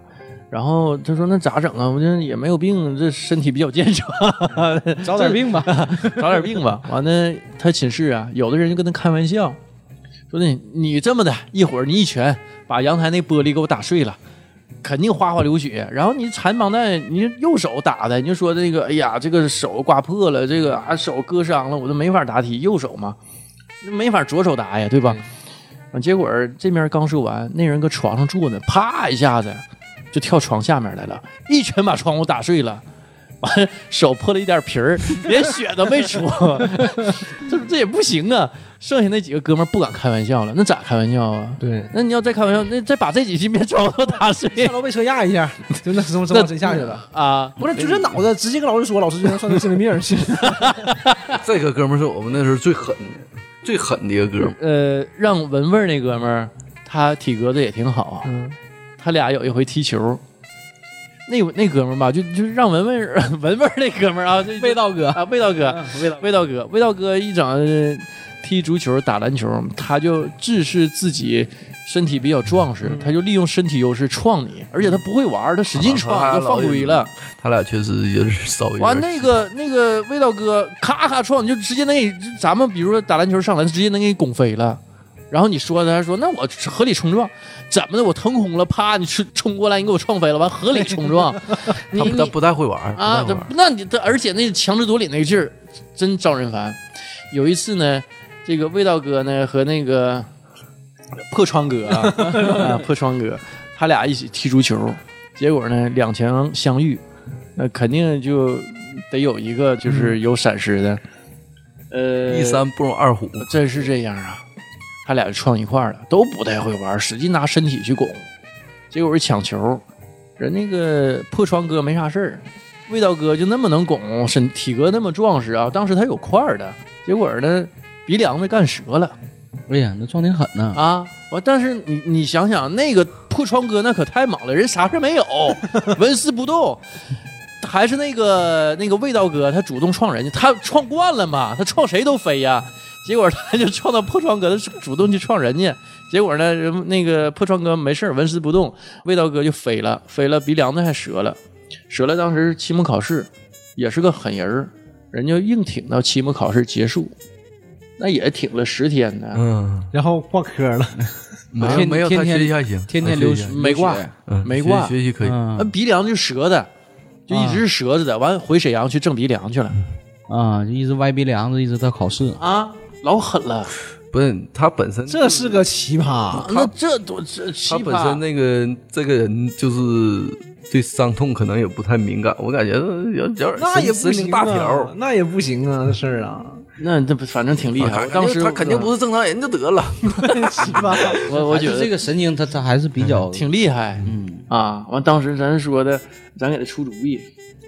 然后他说：“那咋整啊？我这也没有病，这身体比较健康，(laughs) 找点病吧。找点病吧。”完了，他寝室啊，有的人就跟他开玩笑，说的你这么的，一会儿你一拳把阳台那玻璃给我打碎了。肯定哗哗流血，然后你缠绑带，你右手打的，你就说这个，哎呀，这个手刮破了，这个啊手割伤了，我都没法答题，右手嘛，没法左手答呀，对吧？啊，结果这面刚说完，那人搁床上坐呢，啪一下子就跳床下面来了，一拳把窗户打碎了，完 (laughs) 了手破了一点皮儿，连血都没出，这 (laughs) 这也不行啊！剩下那几个哥们儿不敢开玩笑了，那咋开玩笑啊？对，那你要再开玩笑，那再把这几斤面窗户打碎下楼被车压一下，就那什么什么真下去了。啊！不是，就这脑子直接跟老师说，老师就能算成精神病去。(laughs) 这个哥们儿是我们那时候最狠的、最狠的一个哥们儿。呃，让文文那哥们儿，他体格子也挺好，嗯，他俩有一回踢球，那那哥们儿吧，就就让文文文文那哥们儿啊，就味道哥，啊，味道哥，味道味道哥，味道哥一整呃踢足球、打篮球，他就自视自己身体比较壮实，他就利用身体优势撞你，而且他不会玩，他使劲撞，啊就犯规了。他俩确实有点 (laughs) 稍微完那个那个味道哥咔咔撞，你就直接能给咱们比如说打篮球上篮，直接能给你拱飞了。然后你说他说那我合理冲撞，怎么的？我腾空了，啪，你冲冲过来，你给我撞飞了，完合理冲撞，(laughs) 他不他不太会玩啊，这不太会玩那你他而且那强词夺理那个劲儿真招人烦。有一次呢，这个味道哥呢和那个破窗哥啊，(laughs) 啊破窗哥，他俩一起踢足球，结果呢两强相遇，那肯定就得有一个就是有闪失的，呃，一山不容二虎，真是这样啊！他俩就撞一块儿了，都不太会玩，使劲拿身体去拱，结果是抢球，人那个破窗哥没啥事儿，味道哥就那么能拱，身体格那么壮实啊，当时他有块儿的，结果呢鼻梁子干折了哎呀，那撞挺狠呐！啊！完，但是你你想想，那个破窗哥那可太猛了，人啥事儿没有，纹丝不动。还是那个那个味道哥，他主动撞人家，他撞惯了嘛，他撞谁都飞呀。结果他就撞到破窗哥，他主动去撞人家，结果呢，人那个破窗哥没事儿纹丝不动，味道哥就飞了，飞了鼻梁子还折了，折了。当时期末考试也是个狠人儿，人家硬挺到期末考试结束，那也挺了十天呢。嗯，然后挂科了，没有没有，他天天学习还行，天天留学没挂没挂。学学习可以，那嗯鼻梁就折的，就一直是折着的。完回沈阳去正鼻梁去了。啊，就一直歪鼻梁子，一直到考试。啊，老狠了。不是他本身这是个奇葩。那这多这奇葩他本身。那个这个人就是对伤痛可能也不太敏感，我感觉有有点那也不神经行大条啊，。那也不行啊，这事儿啊，那这不反正挺厉害。当时他肯定不是正常人就得了。(laughs) 奇葩。我我觉得这个神经他他还是比较挺厉害嗯，啊。完当时咱说的，咱给他出主意，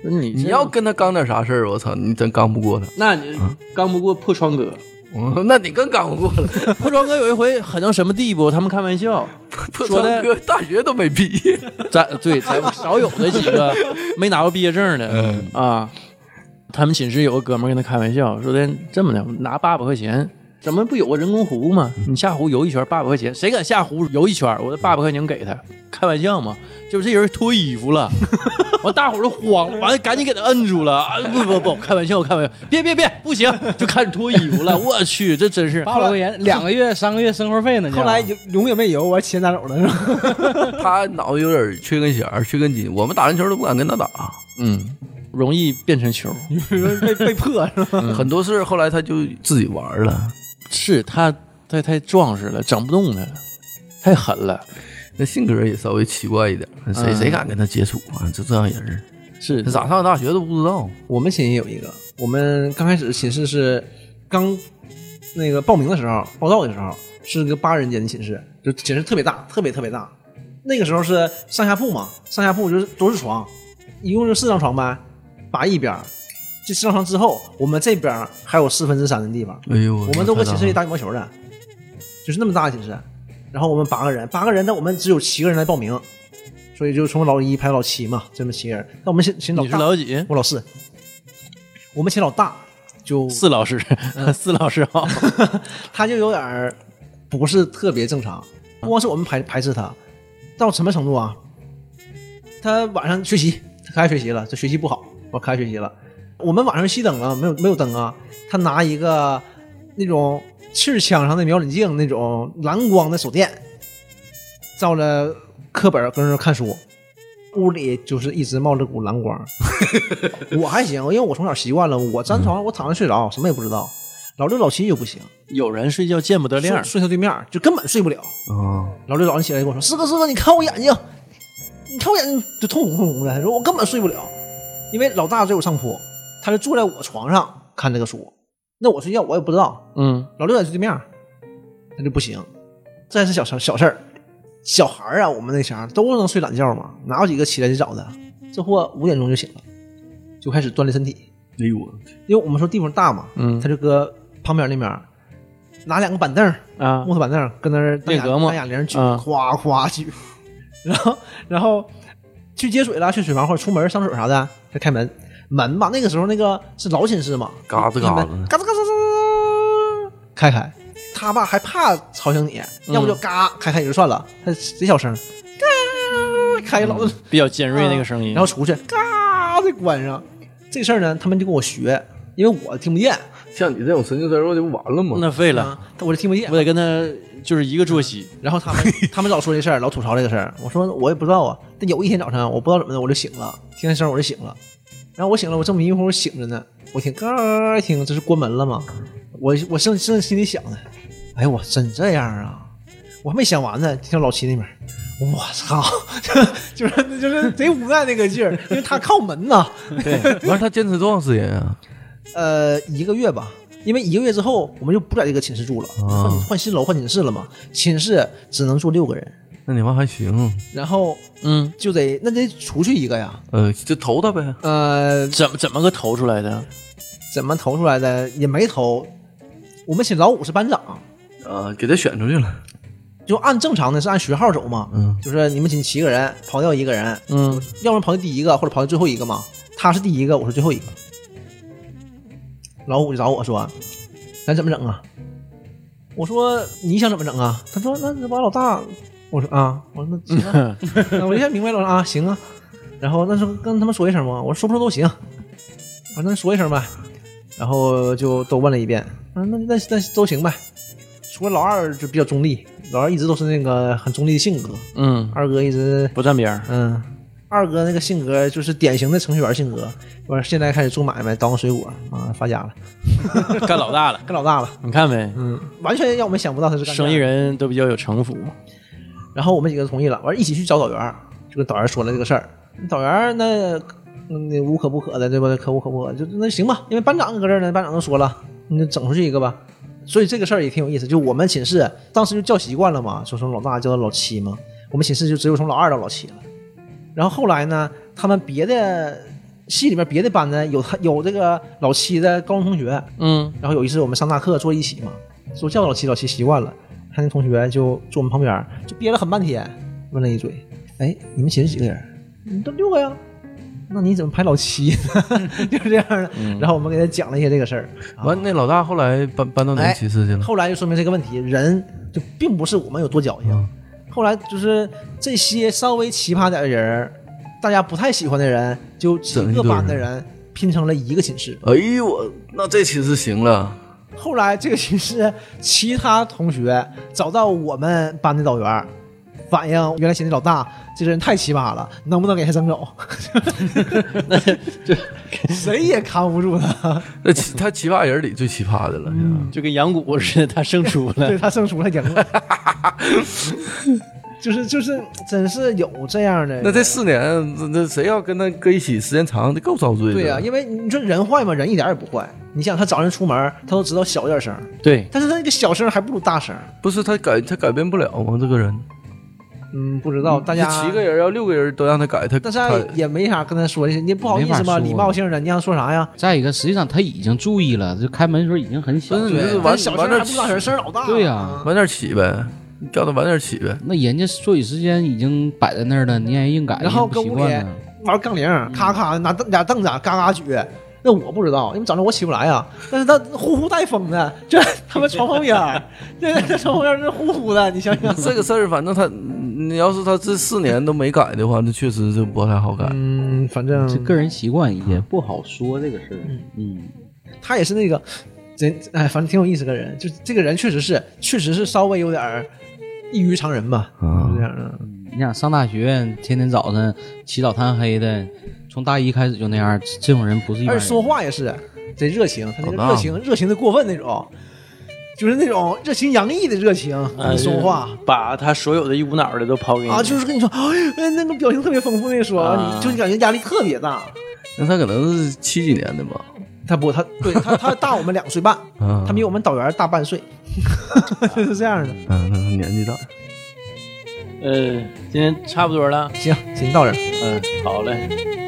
说你你要跟他刚点啥事儿，我操，你真刚不过他。那你刚不过破窗哥。嗯 (laughs) 那你更干不过了。破窗哥有一回狠到什么地步？他们开玩笑，(laughs) 破说的川哥大学都没毕业，咱对咱少有的几个 (laughs) 没拿过毕业证的啊。他们寝室有个哥们儿跟他开玩笑说的这么的，拿八百块钱，怎么不有个人工湖吗？你下湖游一圈八百块钱，谁敢下湖游一圈？我这八百块钱给他，开玩笑嘛。就是这人脱衣服了，(laughs) 完大伙儿都慌了，完了赶紧给他摁住了。啊不不不，开玩笑，开玩笑，别别别，不行，就开始脱衣服了。(laughs) 我去，这真是八百块钱两个月、(laughs) 三个月生活费呢。后来永永远没游，完钱拿走了，是吧？他脑子有点缺根弦、缺根筋。我们打篮球都不敢跟他打，嗯，容易变成球。被被迫是吧？很多事后来他就自己玩了。是他他太壮实了，整不动他了，太狠了。那性格也稍微奇怪一点，谁嗯谁敢跟他接触啊？就这样人儿，是他咋上大学都不知道。我们寝室有一个，我们刚开始寝室是刚那个报名的时候，报到的时候是个八人间的寝室，就寝室特别大，特别特别大。那个时候是上下铺嘛，上下铺就是都是床，一共就四张床呗，拔一边儿。这四张床之后，我们这边还有四分之三的地方，哎呦，我们都搁寝室里。打羽毛球的，就是那么大的寝室。然后我们八个人，八个人，但我们只有七个人来报名，所以就从老一排到老七嘛，这么七个人。那我们寝寝老你是，老几？我老四，我们寝老大，就四老师，(laughs) 四老师好。(laughs) 他就有点儿不是特别正常，不光是我们排排斥他，到什么程度啊？他晚上学习，他开始学习了，这学习不好，我开始学习了。我们晚上熄灯了，没有没有灯啊，他拿一个那种气儿枪上的瞄准镜那种蓝光的手电，照着课本跟那儿看书，屋里就是一直冒着股蓝光。(laughs) 我还行，因为我从小习惯了，我粘床我躺着睡着，什么也不知道。老六老七就不行，有人睡觉见不得亮睡，睡他对面就根本睡不了。啊，老六早上起来跟我说：“四哥，四哥，你看我眼睛，你看我眼睛就通红通红的。”他说我根本睡不了，因为老大在我上铺，他就坐在我床上看这个书。那我睡觉我也不知道，嗯，老六在对面，他就不行。这还是小小小事儿，小孩儿啊，我们那前儿都能睡懒觉嘛，哪有几个起来就早的？这货五点钟就醒了，就开始锻炼身体。哎呦，因为我们说地方大嘛，嗯他就搁旁边那边儿拿两个板凳儿，啊木头板凳儿跟那儿练胳膊单哑铃举，啊夸夸举，(laughs) 然后然后去接水了，去水房或者出门上水啥的，再开门，门吧，那个时候那个是老寝室嘛，嘎吱嘎吱嘎吱嘎吱嘎吱，开开，他爸还怕吵醒你，要不就嘎开开也就算了，他贼小声，嘎开老子。比较尖锐那个声音。然后出去，嘎再关上。这事儿呢，他们就跟我学，因为我听不见，像你这种神经衰弱的不完了吗？那废了，啊，我就听不见我。得跟他就是一个作息。然后他们 (laughs) 他们老说这事儿，老吐槽这个事儿。我说我也不知道啊。但有一天早上，我不知道怎么的，我就醒了，听见声我就醒了。然后我醒了，我正迷迷糊糊醒着呢，我听咯儿一听，这是关门了吗？我我正正心里想呢，哎呦我真这样啊！我还没想完呢，听到老七那边，我操，(laughs) 就是就是贼无奈那个劲儿，因为他靠门呐。(laughs) 对，完了，他坚持多长时间啊？呃，一个月吧，因为一个月之后我们就不在这个寝室住了，换新楼换寝室了嘛。寝室只能住六个人，那你们还行，然后嗯，就得那得出去一个呀。呃，就投他呗。呃，怎么怎么个投出来的？怎么投出来的也没投。我们请老五是班长，呃，给他选出去了。就按正常的是按学号走嘛，嗯就是你们寝七个人跑掉一个人，嗯，要么跑掉第一个或者跑到最后一个嘛。他是第一个，我是最后一个。老五就找我说：“咱怎么整啊？”我说：“你想怎么整啊？”他说：“那那把老大。”我说：“啊。”我说：“那行啊。(laughs) 那我一下明白了啊，行啊。然后那时候跟他们说一声嘛，我说说不说都行，我说那说一声呗。然后就都问了一遍，啊，那那那都行呗。除了老二就比较中立，老二一直都是那个很中立的性格，嗯，二哥一直不站边儿。嗯，二哥那个性格就是典型的程序员性格，完现在开始做买卖，当水果啊，发家了，(laughs) 干老大了，干老大了，你看没？嗯，完全让我们想不到他是干这生意。人都比较有城府。然后我们几个同意了，完一起去找导员，就跟导员说了这个事儿。导员那嗯那无可不可的，对吧？可无可不可，就那行吧，因为班长搁这儿呢，班长都说了，你就整出去一个吧。所以这个事儿也挺有意思，就我们寝室当时就叫习惯了嘛，就从老大叫到老七嘛，我们寝室就只有从老二到老七了。然后后来呢，他们别的系里面别的班呢有他有这个老七的高中同学，嗯，然后有一次我们上大课坐一起嘛，说叫老七，老七习惯了，他那同学就坐我们旁边，就憋了很半天，问了一嘴：“哎，你们寝室几个人？你们都六个呀？那你怎么排老七呢？” (laughs) 就是这样的。然后我们给他讲了一些这个事儿。啊完，那老大后来搬搬到哪个寝室去了？后来就说明这个问题，人就并不是我们有多矫情。嗯后来就是这些稍微奇葩点的人儿，大家不太喜欢的人，就整一堆班的人拼成了一个寝室。哎呦我，那这寝室行了。后来这个寝室其他同学找到我们班的导员，反映原来寝室老大这个人太奇葩了，能不能给他整走？(laughs) 那 (laughs) 就谁也扛不住他，那奇他奇葩人里最奇葩的了。就跟羊骨似的，他胜出了对。他胜出了赢了。(laughs) 就是就是，真是有这样的。那这四年，这这谁要跟他搁一起时间长，这够遭罪的。对呀、因为你说人坏嘛，人一点也不坏。你想他早上出门，他都知道小点声，对，但是他那个小声还不如大声。不是他改他改变不了吗？这个人，嗯，不知道大家七个人要六个人都让他改，他但是也没啥跟他说的，你不好意思嘛，没法说礼貌性的，你让他说啥呀？再一个，实际上他已经注意了，就开门的时候已经很小了。不是你这但晚是小声晚点还不大声，声老大。对呀晚点起呗，你叫他晚点起呗。那人家作息时间已经摆在那儿了，你让人硬改，然后人不习搁屋里。玩杠铃，咔咔拿凳俩凳子嘎嘎举。那我不知道，因为早上我起不来啊。但是他呼呼带风的，这 (laughs) 他们床旁边儿，对，这床旁边儿是呼呼的，你想想。这个事儿，反正他，你要是他这四年都没改的话，那确实是不太好改。嗯，反正这个人习惯也不好说这个事儿。嗯，他也是那个人，哎，反正挺有意思个人。就这个人确实是，确实是稍微有点儿异于常人吧，啊就这样的。你想上大学，天天早晨起早贪黑的，从大一开始就那样，这种人不是一般人。说话也是贼热情，他那个热情热情的过分那种，就是那种热情洋溢的热情说话。把他所有的一股脑的都抛给你啊，就是跟你说，(laughs) 哎，那个表情特别丰富，那个说，啊你就感觉压力特别大。那他可能是七几年的吧？他不，他对他他大我们两岁半，啊，他比我们导员大半岁，(laughs) 就是这样的。嗯，年纪大。呃，今天差不多了，行，先到这儿。嗯，好嘞。